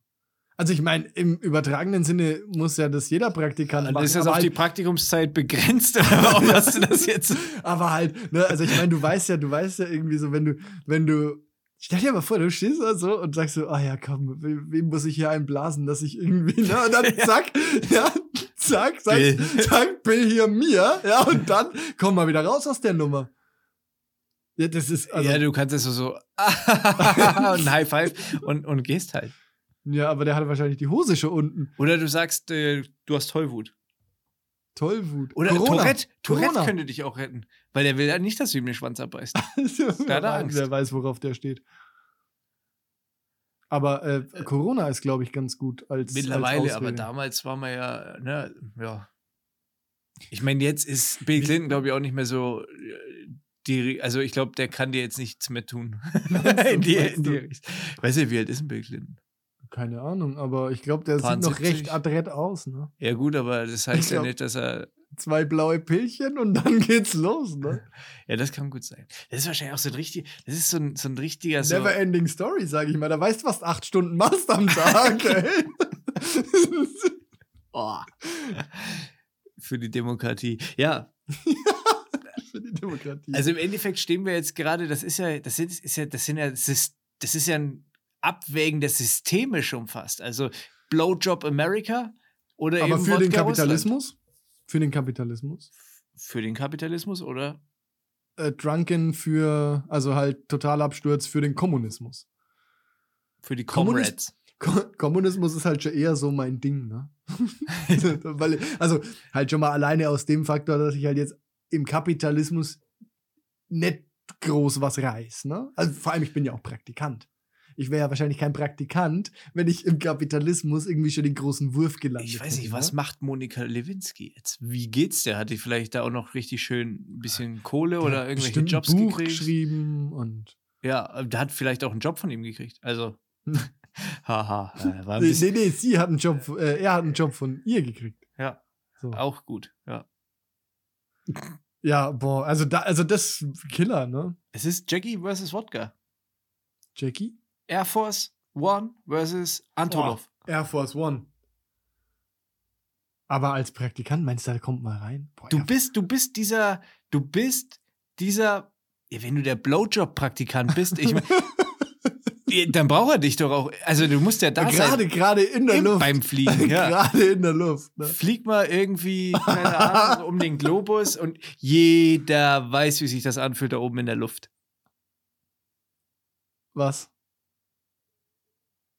Also ich meine, im übertragenen Sinne muss ja das jeder Praktikant machen. ist das auf die halt, Praktikumszeit begrenzt, oder warum hast du das jetzt? aber halt, ne, also ich meine, du weißt ja, du weißt ja irgendwie so, wenn du, wenn du, stell dir mal vor, du stehst da so und sagst so, ah ja, komm, we- wem muss ich hier einblasen, dass ich irgendwie, ne, und dann zack, ja, zack, zack, Bill. zack, Bill hier mir, ja, und dann komm mal wieder raus aus der Nummer. Ja, das ist, also, ja, du kannst es so, so und ein High Five und, und gehst halt. Ja, aber der hatte wahrscheinlich die Hose schon unten. Oder du sagst, äh, du hast Tollwut. Tollwut. Oder Corona. Tourette. Tourette Corona. könnte dich auch retten. Weil der will ja nicht, dass du ihm den Schwanz abbeißt. wer, er weiß, wer weiß, worauf der steht. Aber äh, Corona ist, glaube ich, ganz gut als Mittlerweile, als aber damals war man ja, ne, ja. Ich meine, jetzt ist Bill Clinton, glaube ich, auch nicht mehr so. äh, Die, also ich glaube, der kann dir jetzt nichts mehr tun. in die, in die. Weißt du, wie alt ist denn Bill Clinton? Keine Ahnung, aber ich glaube, der Paar sieht noch 70. recht adrett aus, ne? Ja, gut, aber das heißt Ich ja glaub- nicht, dass er. Zwei blaue Pillchen und dann geht's los, ne? Ja, das kann gut sein. Das ist wahrscheinlich auch so ein richtig. Das ist so ein, so ein richtiger. So, Never ending story, sage ich mal. Da weißt du, was du acht Stunden machst am Tag, ey. oh, für die Demokratie. Ja, Für die Demokratie. Also im Endeffekt stehen wir jetzt gerade, das ist ja, das sind, ist ja, das sind ja, das ist, das ist ja ein Abwägen der Systeme schon fast. Also Blowjob America oder aber eben für den Wodka Kapitalismus? für den Kapitalismus. Für den Kapitalismus oder? Äh, Drunken für, also halt Totalabsturz für den Kommunismus. Für die Comrades. Ko Kommunismus ist halt schon eher so mein Ding, ne? Weil, also halt schon mal alleine aus dem Faktor, dass ich halt jetzt im Kapitalismus nicht groß was reiß, ne? Also vor allem, ich bin ja auch Praktikant. Ich wäre ja wahrscheinlich kein Praktikant, wenn ich im Kapitalismus irgendwie schon den großen Wurf gelandet Ich weiß nicht, hätte, was ne? macht Monika Lewinsky jetzt? Wie geht's der? Hat die vielleicht da auch noch richtig schön ein bisschen Kohle oder Der hat irgendwelche Jobs ein Buch gekriegt? geschrieben und. Ja, der hat vielleicht auch einen Job von ihm gekriegt. Also, haha, äh, war ein Nee, nee, nee, sie hat einen Job, äh, er hat einen Job von ihr gekriegt. ja, So. auch gut, ja. Ja, boah, also da, also das Killer, ne? Es ist Jackie versus Wodka. Jackie? Air Force One versus Antonov. Air Force One. Aber als Praktikant meinst du, da kommt mal rein? Boah, Du bist, du bist dieser, du bist dieser, wenn du der Blowjob-Praktikant bist, ich mein, ja, dann braucht er dich doch auch. Also du musst ja da gerade, sein gerade in der Luft. beim Fliegen. Ja. gerade in der Luft. Ne? Flieg mal irgendwie, keine Ahnung, um den Globus und jeder weiß, wie sich das anfühlt da oben in der Luft. Was?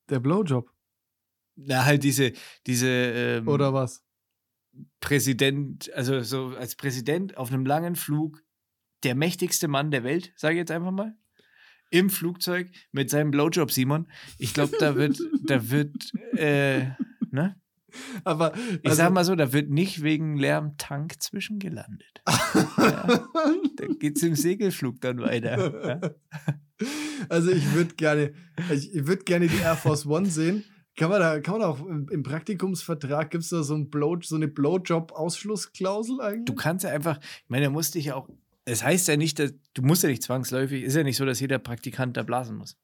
Der Blowjob. Na, halt diese, diese ähm, Oder was? Präsident, also so als Präsident auf einem langen Flug, der mächtigste Mann der Welt, sage ich jetzt einfach mal, im Flugzeug mit seinem Blowjob Simon. Ich glaube, da wird, da wird, äh, ne? Aber Ich sag mal so, da wird nicht wegen leerem Tank zwischengelandet. ja, da geht's im Segelflug dann weiter. Ja? Also ich würde gerne, ich, würde gerne die Air Force One sehen. Kann man da, kann man da auch im, im Praktikumsvertrag, gibt es da so, ein Blow, so eine Blowjob-Ausschlussklausel eigentlich? Du kannst ja einfach, ich meine, da musst dich ja auch, es heißt ja nicht, dass, du musst ja nicht zwangsläufig, ist ja nicht so, dass jeder Praktikant da blasen muss.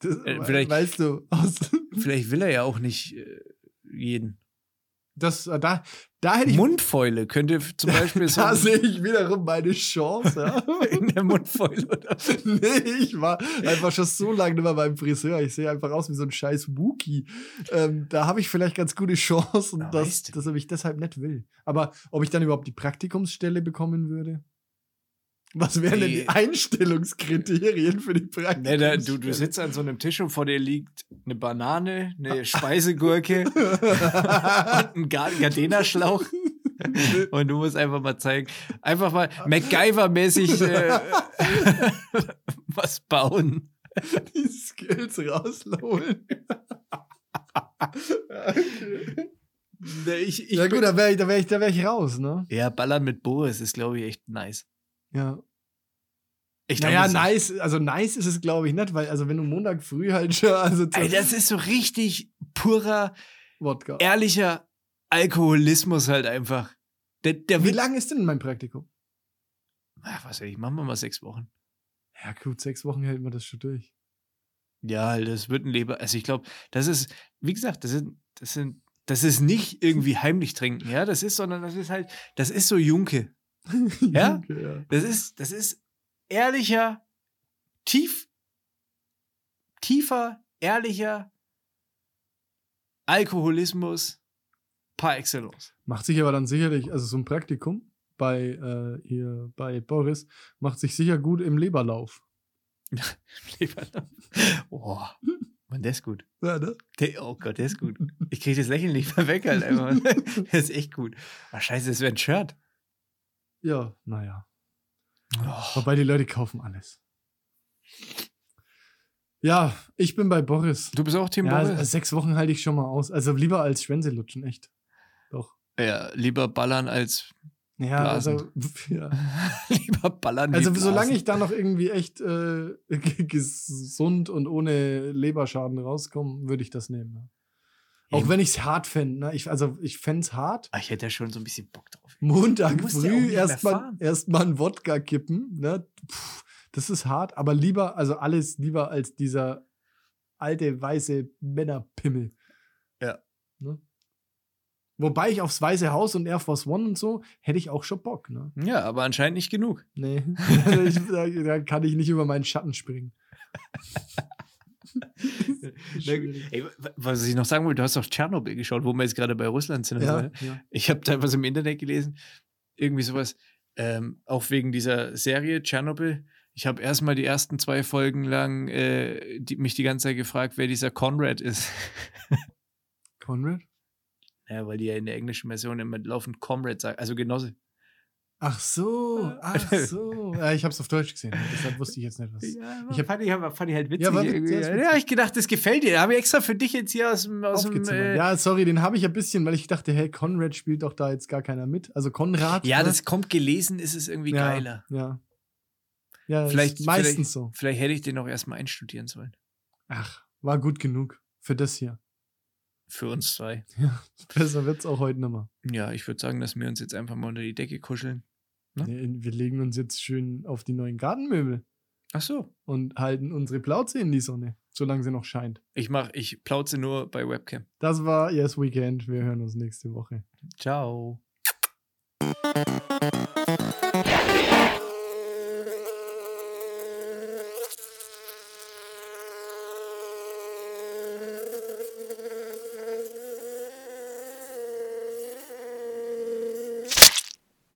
das, äh, vielleicht- weißt du, aus, Vielleicht will er ja auch nicht äh, jeden. Das, äh, da, da hätte ich, Mundfäule könnte zum Beispiel so da sehe ich wiederum meine Chance. Ja? in der Mundfäule oder nee, ich war einfach schon so lange nicht mehr beim Friseur. Ich sehe einfach aus wie so ein scheiß Wookie. Ähm, da habe ich vielleicht ganz gute Chancen, Na, dass, dass er mich deshalb nicht will. Aber ob ich dann überhaupt die Praktikumsstelle bekommen würde? Was wären denn Nee. die Einstellungskriterien für die Ne, Praktikumsstelle? da, du, du sitzt an so einem Tisch und vor dir liegt eine Banane, eine Speisegurke und ein Ga- Gardena-Schlauch. Und du musst einfach mal zeigen, einfach mal MacGyver-mäßig äh, was bauen. die Skills rausholen. okay. Ich, ich Ja gut, da wäre ich, da wär ich, da wär ich raus, ne? ja, Ballern mit Boris ist, glaube ich, echt nice. Ja. Ich glaub, Naja, nice, also nice ist es, glaube ich, nicht, weil, also wenn du Montag früh halt schon, also Ey, das ist so richtig purer, Wodka. ehrlicher Alkoholismus halt einfach. Der, der Wie wird, lang ist denn mein Praktikum? Ach, was weiß ich, machen wir mal sechs Wochen. Ja, gut, sechs Wochen hält man das schon durch. Ja, halt, das wird ein Leber. Also ich glaube, das ist, wie gesagt, das sind, das sind, das ist nicht irgendwie heimlich trinken, ja, das ist, sondern das ist halt, das ist so Junke. Ja? Das ist, das ist ehrlicher, tief, tiefer, ehrlicher Alkoholismus par excellence. Macht sich aber dann sicherlich, also so ein Praktikum bei äh, hier bei Boris macht sich sicher gut im Leberlauf. Leberlauf. Oh, Mann, der ist gut. Ja, ne? Der, oh Gott, der ist gut. Ich kriege das Lächeln nicht mehr weg halt einfach. Der ist echt gut. Ach, scheiße, das wäre ein Shirt. Ja, naja. Oh. Wobei die Leute kaufen alles. Ja, ich bin bei Boris. Du bist auch Team Ja, Boris? sechs Wochen halte ich schon mal aus. Also lieber als Schwänze lutschen, echt. Doch. Ja, lieber ballern als Ja, Blasen. also, ja. lieber ballern. also blasen. solange ich da noch irgendwie echt äh, gesund und ohne Leberschaden rauskomme, würde ich das nehmen. Ja. Auch wenn ich es hart fände. Ne? Ich, also ich fände es hart. Ah, ich hätte ja schon so ein bisschen Bock drauf. Montag ja früh mehr erstmal erst mal einen Wodka kippen. Ne? Puh, das ist hart, aber lieber, also alles lieber als dieser alte weiße Männerpimmel. Ja. Ne? Wobei ich aufs Weiße Haus und Air Force One und so hätte ich auch schon Bock. Ne? Ja, aber anscheinend nicht genug. Nee, da, da kann ich nicht über meinen Schatten springen. Ey, wa- was ich noch sagen wollte, du hast auf Tschernobyl geschaut, wo wir jetzt gerade bei Russland sind. ja, ja. Ich habe da was im Internet gelesen, irgendwie sowas, ähm, auch wegen dieser Serie Tschernobyl. Ich habe erstmal die ersten zwei Folgen lang äh, die, mich die ganze Zeit gefragt, wer dieser Conrad ist. Conrad? ja, weil die ja in der englischen Version immer laufend Comrade sagen, also Genosse. Ach so, ach so. Ja, ich habe es auf Deutsch gesehen. Deshalb wusste ich jetzt nicht was. Ja, Ich hab- fand, ich, fand ich halt witzig. Ja, witzig. ja, ich gedacht, das gefällt dir. Da habe ich extra für dich jetzt hier aus dem, aus dem äh, ja, sorry, den habe ich ein bisschen, weil ich dachte, hey, Conrad spielt doch da jetzt gar keiner mit. Also Konrad. Ja, ne? das kommt gelesen, ist es irgendwie ja, geiler. Ja. Ja, Vielleicht- ist meistens vielleicht- so. Vielleicht hätte ich den auch erstmal einstudieren sollen. Ach, war gut genug für das hier. Für uns zwei. Ja, besser wird's auch heute mehr. Ja, ich würde sagen, dass wir uns jetzt einfach mal unter die Decke kuscheln. Ne? Nee, Wir legen uns jetzt schön auf die neuen Gartenmöbel Ach so. und halten unsere Plauze in die Sonne, solange sie noch scheint. Ich mach, ich plauze nur bei Webcam. Das war Yes Weekend. Wir hören uns nächste Woche. Ciao.